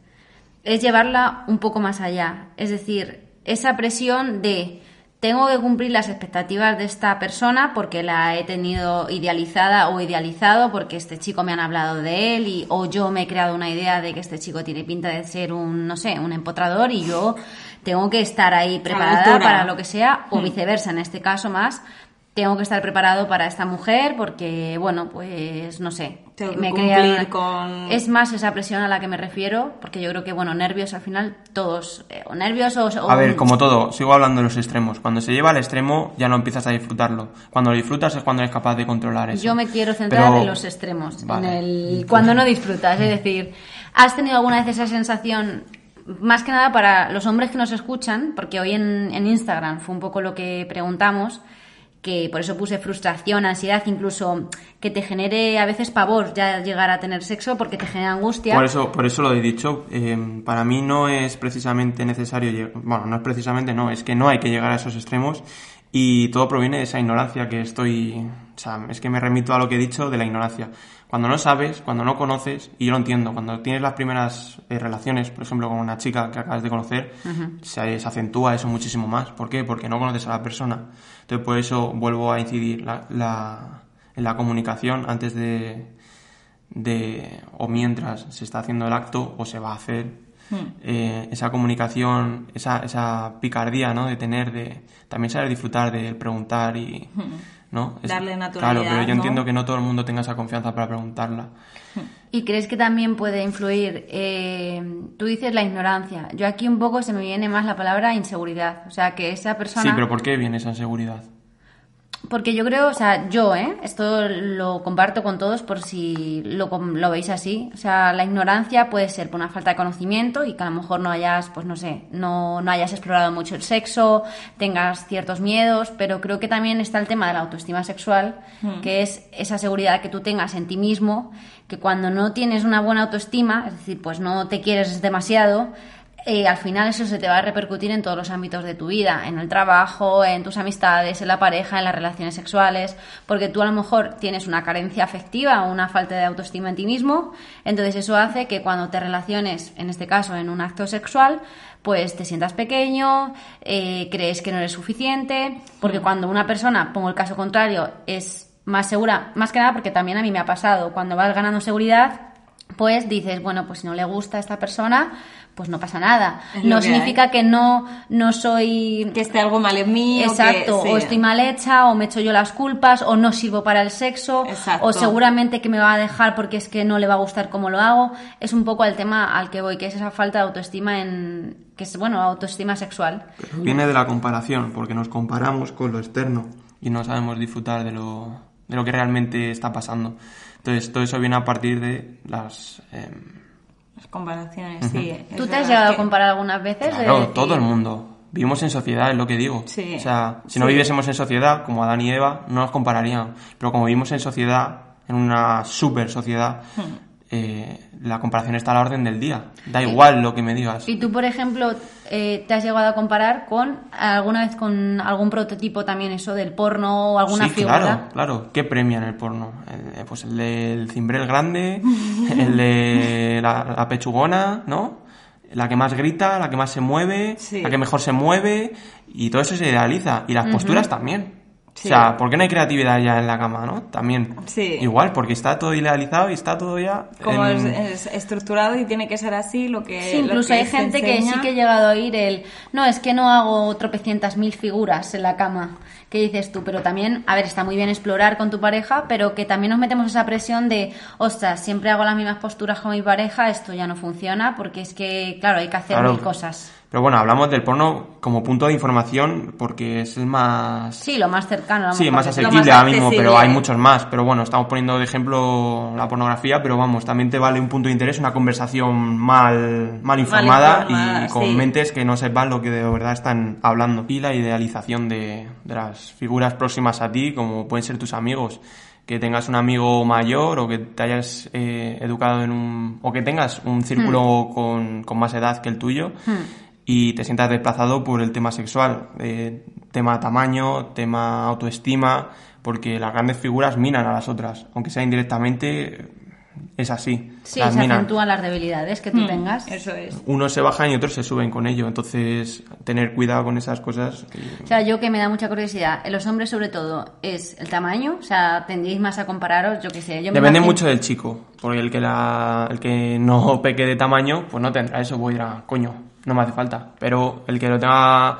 Es llevarla un poco más allá. Es decir, esa presión de tengo que cumplir las expectativas de esta persona porque la he tenido idealizada o idealizado porque este chico me han hablado de él y o yo me he creado una idea de que este chico tiene pinta de ser un no sé un empotrador y yo tengo que estar ahí preparada para lo que sea o viceversa en este caso más tengo que estar preparado para esta mujer porque bueno pues no sé Tengo que me cumplir crea- con- es más esa presión a la que me refiero porque yo creo que bueno nervios al final todos eh, o nervios o, o A ver, como todo, sigo hablando de los extremos. Cuando se lleva al extremo ya no empiezas a disfrutarlo. Cuando lo disfrutas es cuando eres capaz de controlar eso. Yo me quiero centrar Pero- en los extremos, Vale. en el cuando no disfrutas, es decir, ¿Has tenido alguna vez esa sensación, más que nada para los hombres que nos escuchan, porque hoy en, en Instagram fue un poco lo que preguntamos, que por eso puse frustración, ansiedad, incluso que te genere a veces pavor ya llegar a tener sexo porque te genera angustia. Por eso, por eso lo he dicho. eh, para mí no es precisamente necesario, bueno, no es precisamente, no, es que no hay que llegar a esos extremos y todo proviene de esa ignorancia que estoy, o sea, es que me remito a lo que he dicho de la ignorancia. Cuando no sabes, cuando no conoces, y yo lo entiendo, cuando tienes las primeras eh, relaciones, por ejemplo, con una chica que acabas de conocer, se, se acentúa eso muchísimo más. ¿Por qué? Porque no conoces a la persona. Entonces, por eso vuelvo a incidir la- la- en la comunicación antes de, de o mientras se está haciendo el acto o se va a hacer. Eh, esa comunicación esa, esa picardía ¿no? de tener de también saber disfrutar de preguntar y no Es- Darle naturalidad, claro pero yo ¿no? entiendo que no todo el mundo tenga esa confianza para preguntarla ¿Y crees que también puede influir? eh, tú dices la ignorancia. Yo aquí un poco se me viene más la palabra inseguridad. O sea, que esa persona... sí pero ¿por qué viene esa inseguridad? Porque yo creo, o sea, yo, ¿eh? Esto lo comparto con todos por si lo, lo veis así. O sea, la ignorancia puede ser por una falta de conocimiento y que a lo mejor no hayas, pues no sé, no, no hayas explorado mucho el sexo, tengas ciertos miedos, pero creo que también está el tema de la autoestima sexual, que es esa seguridad que tú tengas en ti mismo, que cuando no tienes una buena autoestima, es decir, pues no te quieres demasiado, eh, al final eso se te va a repercutir en todos los ámbitos de tu vida, en el trabajo, en tus amistades, en la pareja, en las relaciones sexuales, porque tú a lo mejor tienes una carencia afectiva o una falta de autoestima en ti mismo, entonces eso hace que cuando te relaciones, en este caso en un acto sexual, pues te sientas pequeño, eh, crees que no eres suficiente, porque cuando una persona, pongo el caso contrario, es más segura, más que nada porque también a mí me ha pasado, cuando vas ganando seguridad, pues dices, bueno, pues si no le gusta a esta persona, pues no pasa nada. No que significa que no, no soy... Que esté algo mal en mí. o que- Exacto, sí. o estoy mal hecha, o me echo yo las culpas, o no sirvo para el sexo, Exacto. o seguramente que me va a dejar porque es que no le va a gustar cómo lo hago. Es un poco el tema al que voy, que es esa falta de autoestima en... que es, bueno, autoestima sexual. Pero viene de la comparación porque nos comparamos con lo externo y no sabemos disfrutar de lo, de lo que realmente está pasando entonces todo eso viene a partir de las em, Las comparaciones, sí. ¿Tú te has llegado que- a comparar algunas veces? Claro, todo el mundo. Vivimos en sociedad, es lo que digo. Sí. O sea, si no Sí. viviésemos en sociedad, como Adán y Eva, no nos compararían. Pero como vivimos en sociedad, en una super sociedad, Hmm. Eh, la comparación está a la orden del día. Da igual lo que me digas. Y tú, por ejemplo, eh, te has llegado a comparar con alguna vez con algún prototipo también eso del porno o alguna sí, figura. claro, claro. ¿Qué premian el porno? El- pues el del cimbrel grande, el de la, la pechugona, ¿no? La que más grita, la que más se mueve, Sí. la que mejor se mueve, y todo eso se idealiza. Y las posturas también. Sí. O sea, ¿por qué no hay creatividad ya en la cama, no? También. Sí. Igual, porque está todo idealizado y está todo ya... Como en- es, es estructurado y tiene que ser así lo que. Sí, lo incluso que hay gente que sí que he llegado a oír el no, es que no hago tropecientas mil figuras en la cama. ¿Qué dices tú? Pero también, a ver, está muy bien explorar con tu pareja, pero que también nos metemos esa presión de, ostras, siempre hago las mismas posturas con mi pareja, esto ya no funciona, porque es que, claro, hay que hacer Claro. mil cosas. Pero bueno, hablamos del porno como punto de información porque es el más... Sí, lo más cercano. a lo Sí, más asequible ahora mismo, pero hay muchos más. Pero bueno, estamos poniendo de ejemplo la pornografía, pero vamos, también te vale un punto de interés una conversación mal, mal informada informada, y con sí. mentes que no sepan lo que de verdad están hablando. Y la idealización de, de las figuras próximas a ti, como pueden ser tus amigos. Que tengas un amigo mayor o que te hayas eh, educado en un... o que tengas un círculo con, con más edad que el tuyo y te sientas desplazado por el tema sexual, eh, tema tamaño, tema autoestima, porque las grandes figuras minan a las otras, aunque sea indirectamente, es así. Sí, las se minan. acentúan las debilidades que tú Mm, tengas. Eso es. Unos se bajan y otros se suben con ello, entonces tener cuidado con esas cosas. y- O sea, yo que me da mucha curiosidad, en los hombres sobre todo, es el tamaño, o sea, tendríais más a compararos, yo qué sé. Yo Depende imagino- mucho del chico, porque el que, la, el que no peque de tamaño, pues no tendrá eso, voy a ir a, coño, no me hace falta. Pero el que lo tenga,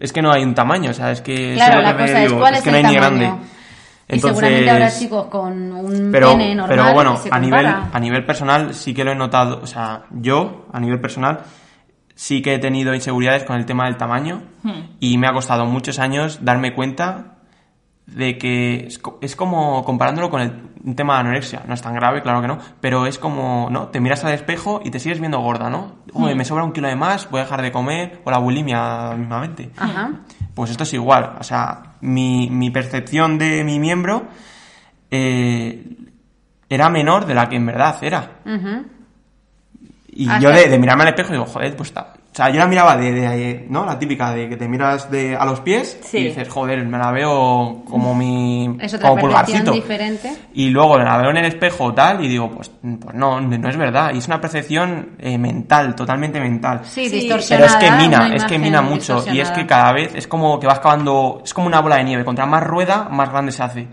es que no hay un tamaño, o sea, es que... Claro, la que me cosa es digo, cuál es es que no hay ni grande. Y seguramente habrá Entonces- chicos con un pero, pene normal pero bueno, que se a nivel, a nivel personal sí que lo he notado, o sea, yo, a nivel personal, sí que he tenido inseguridades con el tema del tamaño Hmm. y me ha costado muchos años darme cuenta de que es, es como comparándolo con el un tema de anorexia. No es tan grave, claro que no, pero es como, ¿no? Te miras al espejo y te sigues viendo gorda, ¿no? Uy, me sobra un kilo de más, voy a dejar de comer, o la bulimia mismamente. Ajá. Pues esto es igual, o sea, mi, mi percepción de mi miembro eh, era menor de la que en verdad era. Y Ah, yo de, de mirarme al espejo digo, joder, pues está. O sea, yo la miraba de, de- ¿no? La típica de que te miras de, a los pies Sí. y dices, joder, me la veo como mi. Es otra como pulgarcito. diferente. Y luego la veo en el espejo tal y digo, pues, pues no, no es verdad. Y es una percepción eh, mental, totalmente mental. Sí, Sí, distorsionada. Pero es que mina, es que mina mucho. Y es que cada vez es como que vas cavando, es como una bola de nieve. Contra más rueda, más grande se hace.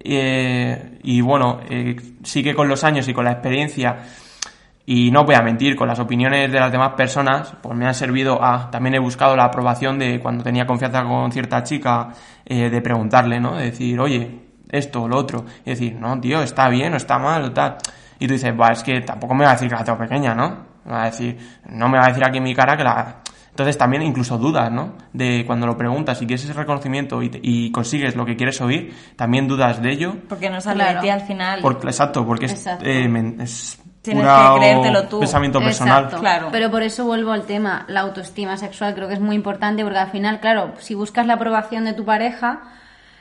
Eh, y bueno, eh, sí que con los años y con la experiencia, y no voy a mentir, con las opiniones de las demás personas, pues me han servido a. También he buscado la aprobación de cuando tenía confianza con cierta chica, eh, de preguntarle, ¿no? De decir, oye, esto o lo otro. Y decir, no, tío, está bien o está mal o tal. Y tú dices, va, es que tampoco me va a decir que la tengo pequeña, ¿no? Me va a decir, no me va a decir aquí en mi cara que la. Entonces también incluso dudas, ¿no? De cuando lo preguntas y quieres ese reconocimiento y, te- y consigues lo que quieres oír, también dudas de ello. Porque no sale Claro. de ti al final. Por- exacto, porque es, Exacto. eh, es Tienes pura que creértelo tú. pensamiento personal. Exacto. Claro. Pero por eso vuelvo al tema, la autoestima sexual creo que es muy importante porque al final, claro, si buscas la aprobación de tu pareja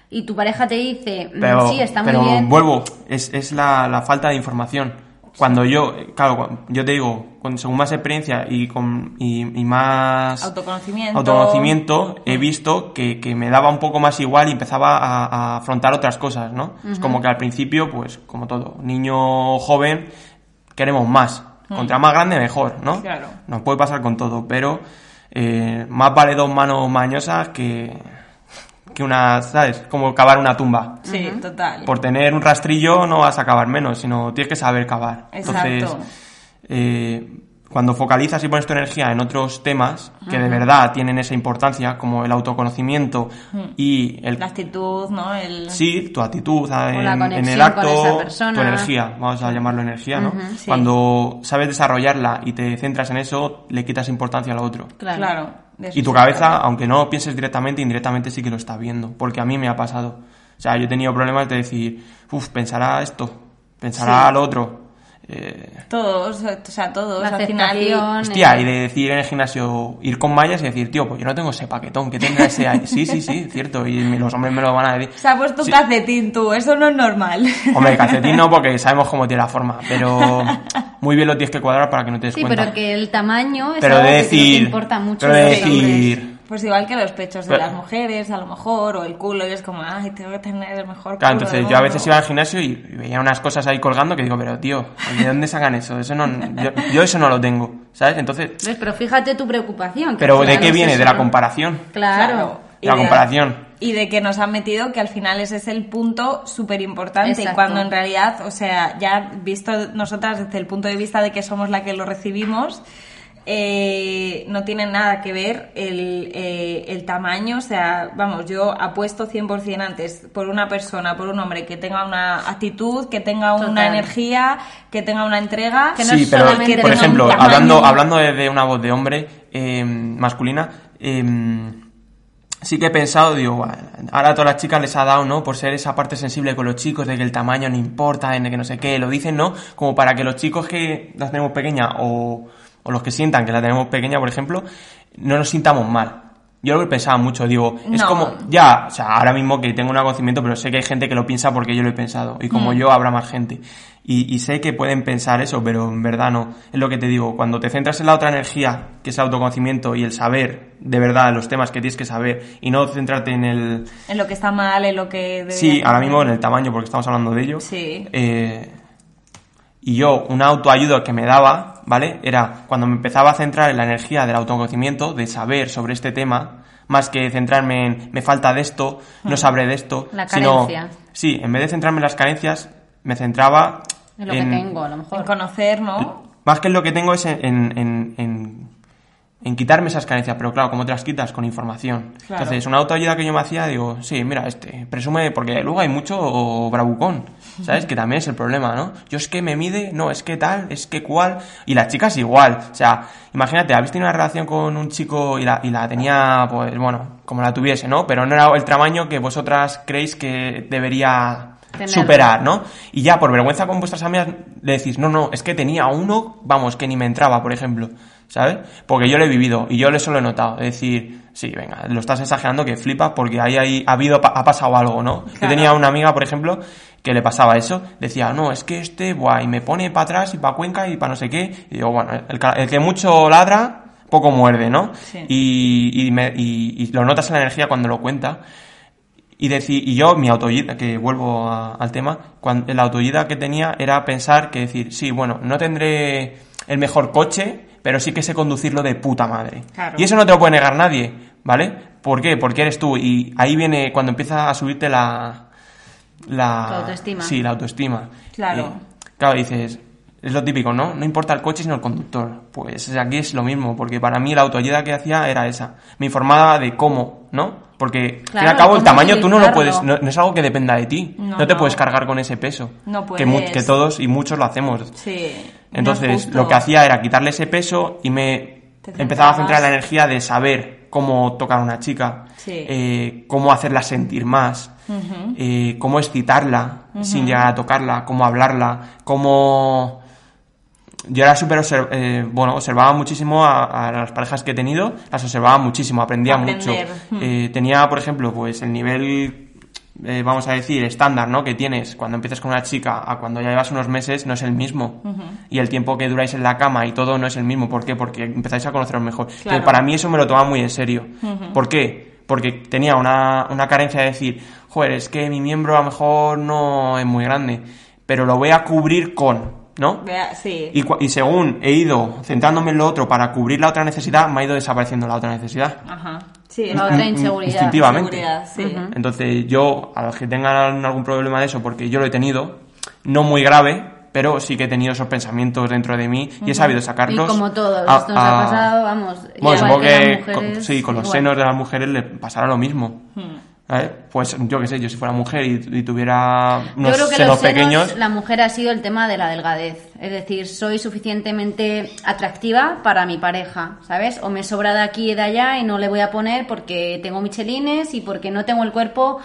y tu pareja te dice, "Mm, Pero, sí, está pero muy bien. vuelvo, es, es la, la falta de información. Cuando yo, claro, yo te digo, con, según más experiencia y, con, y, y más Autoconocimiento. autoconocimiento, he visto que, que me daba un poco más igual y empezaba a, a afrontar otras cosas, ¿no? Es como que al principio, pues, como todo, niño joven, queremos más. Contra más grande, mejor, ¿no? Claro. Nos puede pasar con todo, pero eh, más vale dos manos mañosas que, que una, ¿sabes? Como cavar una tumba. Sí, total. Por tener un rastrillo no vas a cavar menos, sino tienes que saber cavar. Exacto. Entonces, eh, cuando focalizas y pones tu energía en otros temas que de verdad tienen esa importancia, como el autoconocimiento y el... La actitud, ¿no? El... Sí, tu actitud en, la en el acto, tu energía, vamos a llamarlo energía, ¿no? sí. Cuando sabes desarrollarla y te centras en eso, le quitas importancia a lo otro. Claro. Y tu cabeza, aunque no pienses directamente, indirectamente sí que lo está viendo. Porque a mí me ha pasado. O sea, yo he tenido problemas de decir, uff, pensará esto, pensará Sí. lo otro. Eh, Todos, o sea, todos. La al final. hostia, eh, y de decir en el gimnasio, ir con mallas y decir, tío, pues yo no tengo ese paquetón, que tendrá ese ahí? Sí, sí, sí, cierto. Y los hombres me lo van a decir. Se ha puesto un Sí. calcetín tú, eso no es normal. Hombre, calcetín no, porque sabemos cómo tiene la forma. Pero muy bien lo tienes que cuadrar para que no te des Sí, cuenta. pero que el tamaño es Pero algo de que creo que decir- importa mucho. pero de decir- Pues igual que los pechos de Pero- las mujeres, a lo mejor, o el culo, y es como, ay, tengo que tener el mejor Claro, culo entonces del yo a veces mundo". iba al gimnasio y veía unas cosas ahí colgando que digo, pero tío, ¿de dónde sacan eso? Eso no, yo, yo eso no lo tengo, ¿sabes? Entonces, ¿Ves? Pero fíjate tu preocupación. que pero ¿de qué viene? eso, De la comparación. Claro. La de- comparación. Y de que nos han metido que al final ese es el punto súper importante. Cuando en realidad, o sea, ya visto nosotras desde el punto de vista de que somos la que lo recibimos, eh, no tiene nada que ver el, eh, el tamaño. O sea, vamos, yo apuesto 100% antes por una persona, por un hombre que tenga una actitud, que tenga una Total. energía, que tenga una entrega. Que no sí, es pero solamente por tenga ejemplo, hablando, hablando de, de una voz de hombre eh, masculina, eh, sí que he pensado, digo, "Buah, ahora a todas las chicas les ha dado, ¿no? Por ser esa parte sensible con los chicos, de que el tamaño no importa, de que no sé qué, lo dicen, ¿no? Como para que los chicos que las tenemos pequeña o, o los que sientan que la tenemos pequeña, por ejemplo, no nos sintamos mal. Yo lo he pensado mucho, digo, es No. como, ya, o sea, ahora mismo que tengo un conocimiento, pero sé que hay gente que lo piensa porque yo lo he pensado, y como yo habrá más gente. Y, y sé que pueden pensar eso, pero en verdad no. Es lo que te digo, cuando te centras en la otra energía, que es el autoconocimiento y el saber de verdad los temas que tienes que saber, y no centrarte en el... En lo que está mal, en lo que... Sí, ahora mismo en el tamaño, porque estamos hablando de ello. Sí. Eh, y yo, una autoayuda que me daba, ¿vale? Era cuando me empezaba a centrar en la energía del autoconocimiento, de saber sobre este tema, más que centrarme en me falta de esto, no sabré de esto. La sino- carencia. sí, en vez de centrarme en las carencias, me centraba Es lo que en- tengo, a lo En mejor. conocer, ¿no? Más que en lo que tengo es en, en, en, en- quitarme esas carencias, pero claro, ¿cómo te las quitas? Con información. Claro. Entonces, una autoayuda que yo me hacía, digo, sí, mira, este, presume, porque luego hay mucho bravucón, ¿sabes? Que también es el problema, ¿no? Yo es que me mide, no, es que tal, es que cual, y las chicas igual. O sea, imagínate, habéis tenido una relación con un chico y la, y la tenía, pues, bueno, como la tuviese, ¿no? Pero no era el tamaño que vosotras creéis que debería Tenerlo. superar, ¿no? Y ya por vergüenza con vuestras amigas le decís, no, no, es que tenía uno, vamos, que ni me entraba, por ejemplo, ¿sabes? Porque yo lo he vivido y yo eso lo he notado. Es decir, sí, venga, lo estás exagerando que flipa porque ahí, ahí ha habido, ha pasado algo, ¿no? Yo Claro. tenía una amiga, por ejemplo, que le pasaba eso, decía, no, es que este, buah, y me pone para atrás y para Cuenca y para no sé qué. Y digo, bueno, el, el que mucho ladra, poco muerde, ¿no? Sí. Y, y, me- y- y lo notas en la energía cuando lo cuenta. Y, decir, y yo, mi autoayuda, que vuelvo a- al tema, cuando, la autoayuda que tenía era pensar que decir, sí, bueno, no tendré el mejor coche, pero sí que sé conducirlo de puta madre. Claro. Y eso no te lo puede negar nadie, ¿vale? ¿Por qué? Porque eres tú. Y ahí viene cuando empieza a subirte la... La La autoestima. Sí, la autoestima. Claro. Eh, claro, dices, es lo típico, ¿no? No importa el coche sino el conductor. Pues aquí es lo mismo, porque para mí la autoayuda que hacía era esa. Me informaba de cómo, ¿no? Porque Claro, al cabo el tamaño tú no lo puedes, no, no es algo que dependa de ti. No, No, te no. puedes cargar con ese peso. No Que, puedes. que todos y muchos lo hacemos. Sí. Entonces, lo que hacía era quitarle ese peso y me empezaba a centrar en la energía de saber cómo tocar a una chica, Sí. eh, cómo hacerla sentir más, eh, cómo excitarla sin llegar a tocarla, cómo hablarla, cómo... Yo era súper obser- eh, bueno, observaba muchísimo a, a las parejas que he tenido, las observaba muchísimo, aprendía Aprender. mucho. Eh, tenía, por ejemplo, pues el nivel, eh, vamos a decir, estándar, ¿no? Que tienes cuando empiezas con una chica a cuando ya llevas unos meses no es el mismo. Y el tiempo que duráis en la cama y todo no es el mismo. ¿Por qué? Porque empezáis a conoceros mejor. Entonces, Claro. para mí eso me lo tomaba muy en serio. ¿Por qué? Porque tenía una, una carencia de decir, joder, es que mi miembro a lo mejor no es muy grande, pero lo voy a cubrir con, ¿no? Sí. Y, y según he ido centrándome en lo otro para cubrir la otra necesidad, me ha ido desapareciendo la otra necesidad. Ajá. Sí, La otra inseguridad. instintivamente. sí. Entonces yo, a los que tengan algún problema de eso, porque yo lo he tenido, no muy grave, pero sí que he tenido esos pensamientos dentro de mí y he sabido Y sacarlos. como todo, a- esto nos ha pasado, vamos. Bueno, supongo que, mujeres, con- sí, con los igual. senos de las mujeres le pasará lo mismo. Hmm. ¿Vale? Pues yo qué sé, yo si fuera mujer y, y tuviera Yo creo que senos los senos, pequeños, la mujer ha sido el tema de la delgadez. Es decir, soy suficientemente atractiva para mi pareja, ¿sabes? O me sobra de aquí y de allá y no le voy a poner porque tengo michelines y porque no tengo el cuerpo.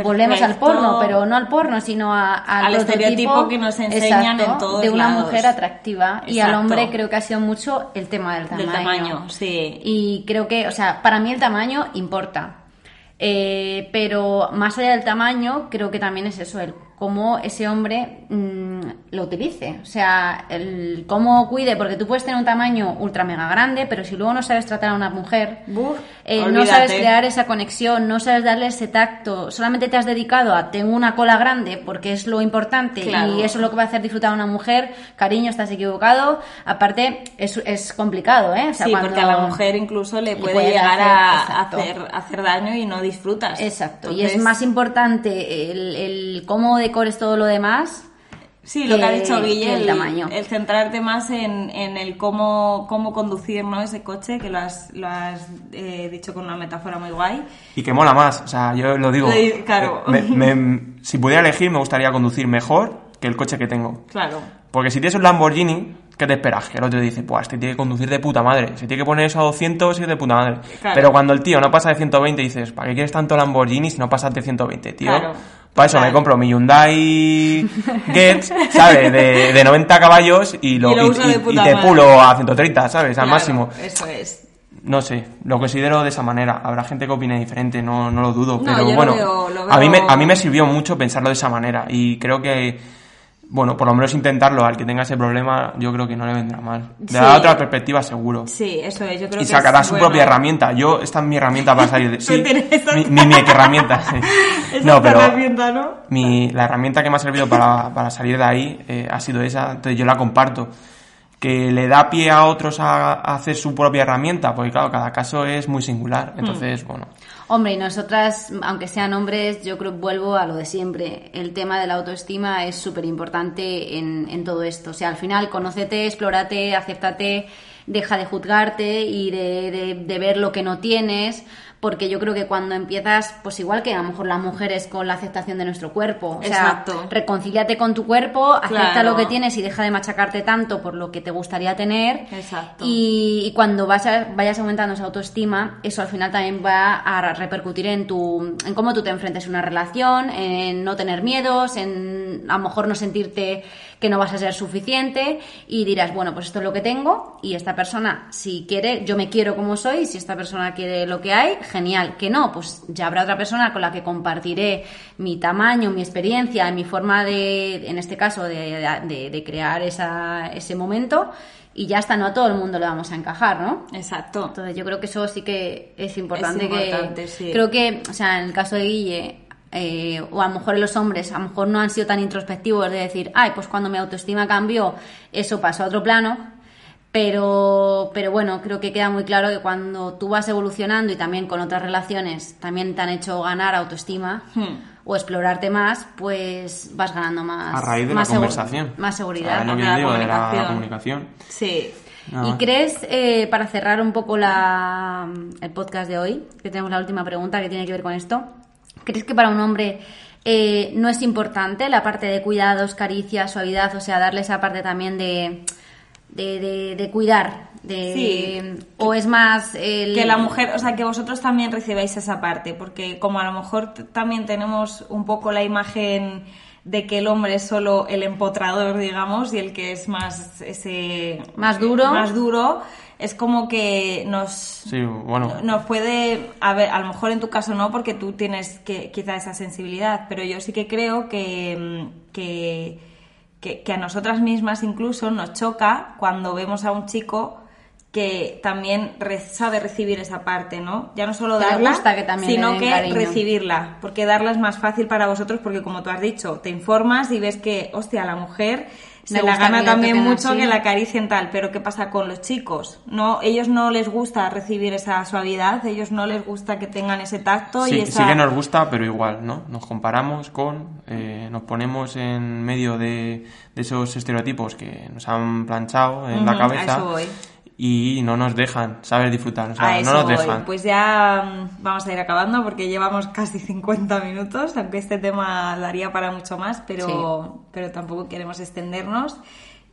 Volvemos al porno, pero no al porno, sino a- al, Al estereotipo que nos enseñan exacto, en todos de una lados. mujer atractiva. Y al hombre creo que ha sido mucho el tema del tamaño. Del tamaño, sí. Y creo que, o sea, para mí el tamaño importa. Eh, pero más allá del tamaño, creo que también es eso, el cómo ese hombre mm, lo utilice. O sea, el cómo cuide, porque tú puedes tener un tamaño ultra mega grande, pero si luego no sabes tratar a una mujer, Buf, eh, no sabes crear esa conexión, no sabes darle ese tacto, solamente te has dedicado a tengo una cola grande porque es lo importante Claro. y eso es lo que va a hacer disfrutar a una mujer, cariño, estás equivocado. Aparte, es, es complicado, ¿eh? O sea, sí, porque a la mujer incluso le puede, puede llegar hacer- a hacer, hacer daño y no disfrutas. Exacto, y es más importante el, el cómo decores todo lo demás. Sí, lo que ha dicho que Guille, el el, tamaño. el centrarte más en, en el cómo, cómo conducir ¿no? ese coche, que lo has, lo has eh, dicho con una metáfora muy guay. y que mola más. O sea, yo lo digo. Di- claro. eh, me- me- si pudiera elegir, me gustaría conducir mejor que el coche que tengo. Claro. Porque si tienes un Lamborghini, ¿qué te esperas? Que el otro dice, pues este tiene que conducir de puta madre. Si tiene que poner eso a 200, es de puta madre. Claro. Pero cuando el tío no pasa de 120, dices, ¿para qué quieres tanto Lamborghini si no pasas de 120, tío? Claro, Para eso me compro mi Hyundai Getz, ¿sabes? De, de 90 caballos y, lo, Y lo y te pulo a 130, ¿sabes? Al Claro, máximo. Eso es. No sé, lo considero de esa manera. Habrá gente que opine diferente, no, no lo dudo, No, pero lo bueno, veo- lo A, mí me, a mí me sirvió mucho pensarlo de esa manera y creo que, bueno, por lo menos intentarlo al que tenga ese problema, yo creo que no le vendrá mal. De Sí. la otra perspectiva, seguro. Sí, eso es. Yo creo Y que sacará su bueno. propia herramienta. Yo, esta es mi herramienta para salir de... Sí, mi, mi, mi herramienta. sí. Esa No, pero herramienta, ¿no? mi, la herramienta que me ha servido para, para salir de ahí eh, ha sido esa, entonces yo la comparto. Que le da pie a otros a, a hacer su propia herramienta, porque claro, cada caso es muy singular. Hmm. Entonces, bueno, Hombre, y nosotras, aunque sean hombres, yo creo que vuelvo a lo de siempre. El tema de la autoestima es súper importante en, en todo esto. O sea, al final, conócete, explórate, acéptate, deja de juzgarte y de, de- de ver lo que no tienes, porque yo creo que cuando empiezas, pues igual que a lo mejor las mujeres con la aceptación de nuestro cuerpo, o sea, Exacto. reconcíliate con tu cuerpo, acepta Claro. lo que tienes y deja de machacarte tanto por lo que te gustaría tener. Exacto. Y, y cuando vas a- vayas aumentando esa autoestima, eso al final también va a repercutir en tu en cómo tú te enfrentes a una relación, en no tener miedos, en a lo mejor no sentirte que no vas a ser suficiente y dirás, bueno, pues esto es lo que tengo y esta persona si quiere, yo me quiero como soy, si esta persona quiere lo que hay, genial, que no, pues ya habrá otra persona con la que compartiré mi tamaño, mi experiencia, mi forma de, en este caso, de, de- de crear esa, ese momento y ya está, no a todo el mundo le vamos a encajar, ¿no? Exacto. Entonces yo creo que eso sí que es importante. Es importante, que, sí. Creo que, o sea, en el caso de Guille, eh, o a lo mejor en los hombres, a lo mejor no han sido tan introspectivos de decir, ay, pues cuando mi autoestima cambió, eso pasó a otro plano. Pero, pero bueno, creo que queda muy claro que cuando tú vas evolucionando y también con otras relaciones también te han hecho ganar autoestima Hmm. o explorarte más, pues vas ganando más. A raíz de más la conversación. Más seguridad. es lo que de la digo de la comunicación. comunicación. Sí. Nada ¿Y más. crees, eh, para cerrar un poco la, el podcast de hoy, que tenemos la última pregunta que tiene que ver con esto, ¿crees que para un hombre eh, no es importante la parte de cuidados, caricias, suavidad, o sea, darle esa parte también de, de, de- de cuidar? De, Sí. ¿O es más el... Que la mujer, o sea, que vosotros también recibáis esa parte, porque como a lo mejor también tenemos un poco la imagen de que el hombre es solo el empotrador, digamos, y el que es más ese Más duro. más duro, es como que nos Sí, bueno. nos puede, a ver, a lo mejor en tu caso no, porque tú tienes que, quizá esa sensibilidad, pero yo sí que creo que, mm, que, que, que a nosotras mismas incluso nos choca cuando vemos a un chico que también re- sabe recibir esa parte, ¿no? Ya no solo darla, gusta que también le sino que cariño. recibirla, porque darla es más fácil para vosotros porque como tú has dicho, te informas y ves que, hostia, la mujer se la gana también mucho así. que la acaricien tal, pero ¿qué pasa con los chicos? No, ellos no les gusta recibir esa suavidad, ellos no les gusta que tengan ese tacto Sí, y esa... sí que nos gusta, pero igual, ¿no? Nos comparamos con, eh, nos ponemos en medio de, de esos estereotipos que nos han planchado en la cabeza a eso voy. Y no nos dejan saber disfrutar, o sea, a eso no nos voy. dejan. Pues ya mm, vamos a ir acabando porque llevamos casi 50 minutos, aunque este tema daría para mucho más, pero, pero tampoco queremos extendernos.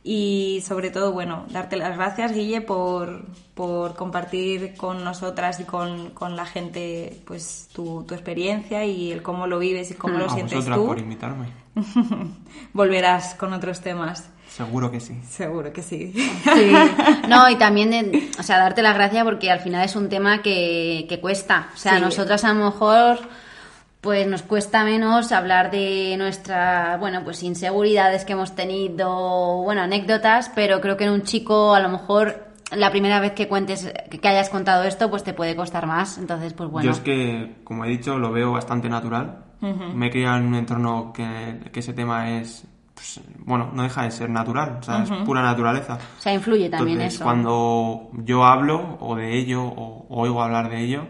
Y sobre todo, bueno, darte las gracias, Guille, por, por compartir con nosotras y con, con la gente pues tu, tu experiencia y el cómo lo vives y cómo lo a sientes vosotras tú. por invitarme. Volverás con otros temas. Seguro que sí. Seguro que sí. Sí. No, y también, de- o sea, darte las gracias porque al final es un tema que, que cuesta. O sea, Sí. nosotras a lo mejor pues nos cuesta menos hablar de nuestras, bueno, pues inseguridades que hemos tenido, bueno, anécdotas, pero creo que en un chico a lo mejor la primera vez que cuentes, que hayas contado esto, pues te puede costar más. Entonces, pues bueno. Yo es que, como he dicho, lo veo bastante natural. Me he criado en un entorno que, que ese tema es, pues, bueno, no deja de ser natural, o sea, es pura naturaleza. O sea, influye también Entonces, eso. cuando yo hablo o de ello o oigo hablar de ello,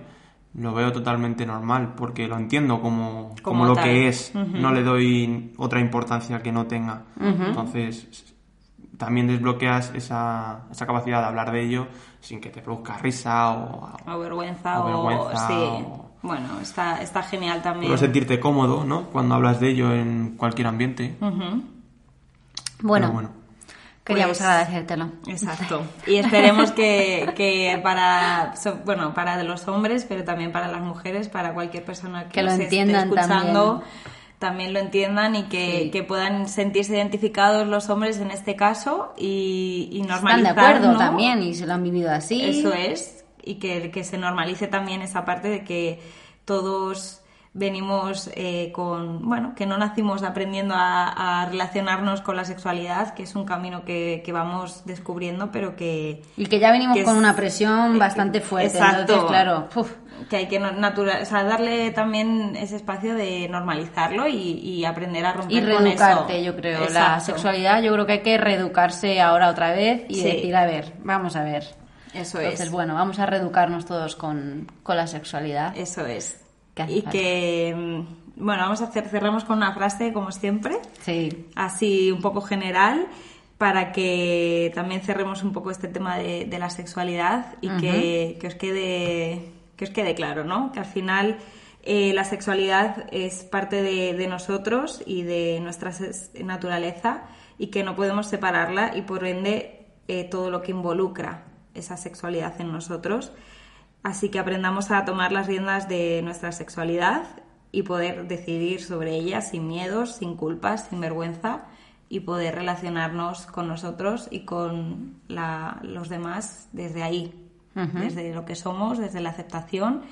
lo veo totalmente normal porque lo entiendo como, como, Como lo tal. que es. No le doy otra importancia que no tenga. Entonces, también desbloqueas esa, esa capacidad de hablar de ello sin que te produzca risa o, O vergüenza, O o, vergüenza, sí. o- Bueno, está, está genial también. sentirte cómodo, ¿no? Cuando hablas de ello en cualquier ambiente. Ujú. bueno, Pero bueno. Queríamos pues- agradecértelo. Exacto. Y esperemos que, que para, bueno, para los hombres, pero también para las mujeres, para cualquier persona que, Que lo nos entiendan esté escuchando, también. también lo entiendan y que, Sí. que puedan sentirse identificados los hombres en este caso y, y Están de normalizar, acuerdo ¿no? también y se lo han vivido así. Eso es, y que, que se normalice también esa parte de que todos venimos eh, con, bueno, que no nacimos aprendiendo a, a relacionarnos con la sexualidad, que es un camino que, que vamos descubriendo, pero que, Y que ya venimos que con es- una presión eh, bastante fuerte. exacto. Entonces, claro, uf, que hay que natural, o sea, darle también ese espacio de normalizarlo y, y aprender a romper y con reeducarte, eso. yo creo. La sexualidad, yo creo que hay que reeducarse ahora otra vez y Sí. decir, a ver, vamos a ver. Eso Entonces, es. bueno, vamos a reeducarnos todos con, con la sexualidad. Eso es. Y falta. que, mm, bueno, vamos a hacer, cerramos con una frase, como siempre. Sí. así un poco general para que también cerremos un poco este tema de, de la sexualidad y que, que os quede que os quede claro, ¿no? Que al final eh, la sexualidad es parte de, de nosotros y de nuestra naturaleza y que no podemos separarla y por ende eh, todo lo que involucra esa sexualidad en nosotros. Así que aprendamos a tomar las riendas de nuestra sexualidad y poder decidir sobre ella sin miedos, sin culpas, sin vergüenza y poder relacionarnos con nosotros y con la- los demás desde ahí, desde lo que somos, desde la aceptación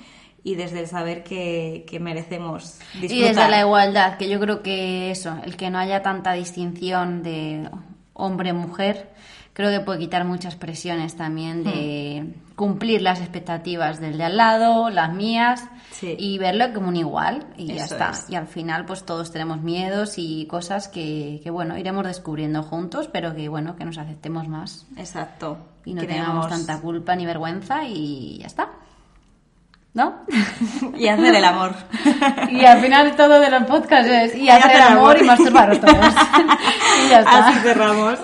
y desde el saber que, que merecemos disfrutar. Y desde la igualdad, que yo creo que eso, el que no haya tanta distinción de hombre-mujer, creo que puede quitar muchas presiones también de Hmm. cumplir las expectativas del de al lado, las mías, Sí. y verlo como un igual, y ya está. es. Y al final, pues todos tenemos miedos y cosas que, que, bueno, iremos descubriendo juntos, pero que, bueno, que nos aceptemos más Exacto. y no tengamos- tanta culpa ni vergüenza y ya está. ¿No? Y hacer el amor. Y al final todo de los podcasts es y Y hacer hacer amor amor. y masturbaros todos. y ya está. Así cerramos.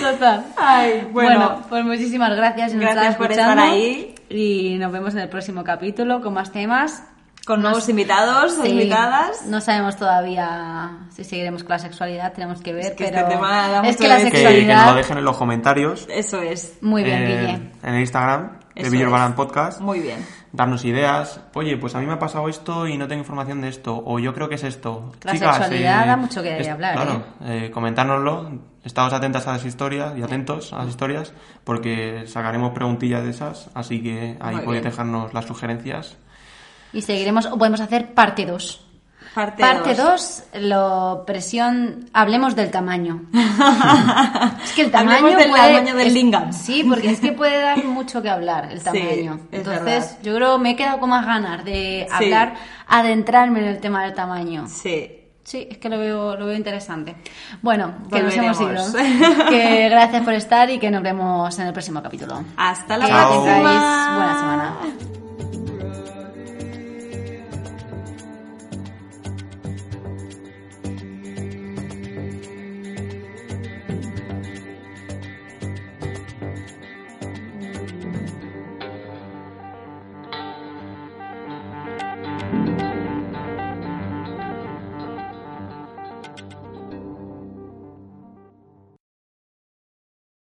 Total. Ay, Bueno, bueno. pues muchísimas gracias. Gracias por estar ahí. Y nos vemos en el próximo capítulo con más temas. Con nuevos invitados o Sí, invitadas. No sabemos todavía si seguiremos con la sexualidad, tenemos que ver, Es que pero este tema da es que la de- Que, que sexualidad nos lo dejen en los comentarios. Eso es. muy bien, eh, Guille. En el Instagram de Eso Villar es. Balan Podcast. Muy bien. darnos ideas. Oye, pues a mí me ha pasado esto y no tengo información de esto. O yo creo que es esto. La Chicas, sexualidad eh, da mucho que hablar, Claro, eh, comentárnoslo. Estamos atentas a las historias y atentos a las historias porque sacaremos preguntillas de esas. Así que ahí Muy podéis bien. dejarnos las sugerencias. Y seguiremos, o podemos hacer parte 2. Parte Parte dos. 2, lo presión, hablemos del tamaño. es que el Hablemos tamaño del puede- tamaño del es- lingam. Sí, porque es que puede dar mucho que hablar el Sí, tamaño. es Entonces, verdad. yo creo me he quedado con más ganas de Sí. hablar, adentrarme en el tema del tamaño. Sí. Sí, es que lo veo, lo veo interesante. Bueno, que nos hemos ido. Que gracias por estar y que nos vemos en el próximo capítulo. Hasta la próxima. buena semana.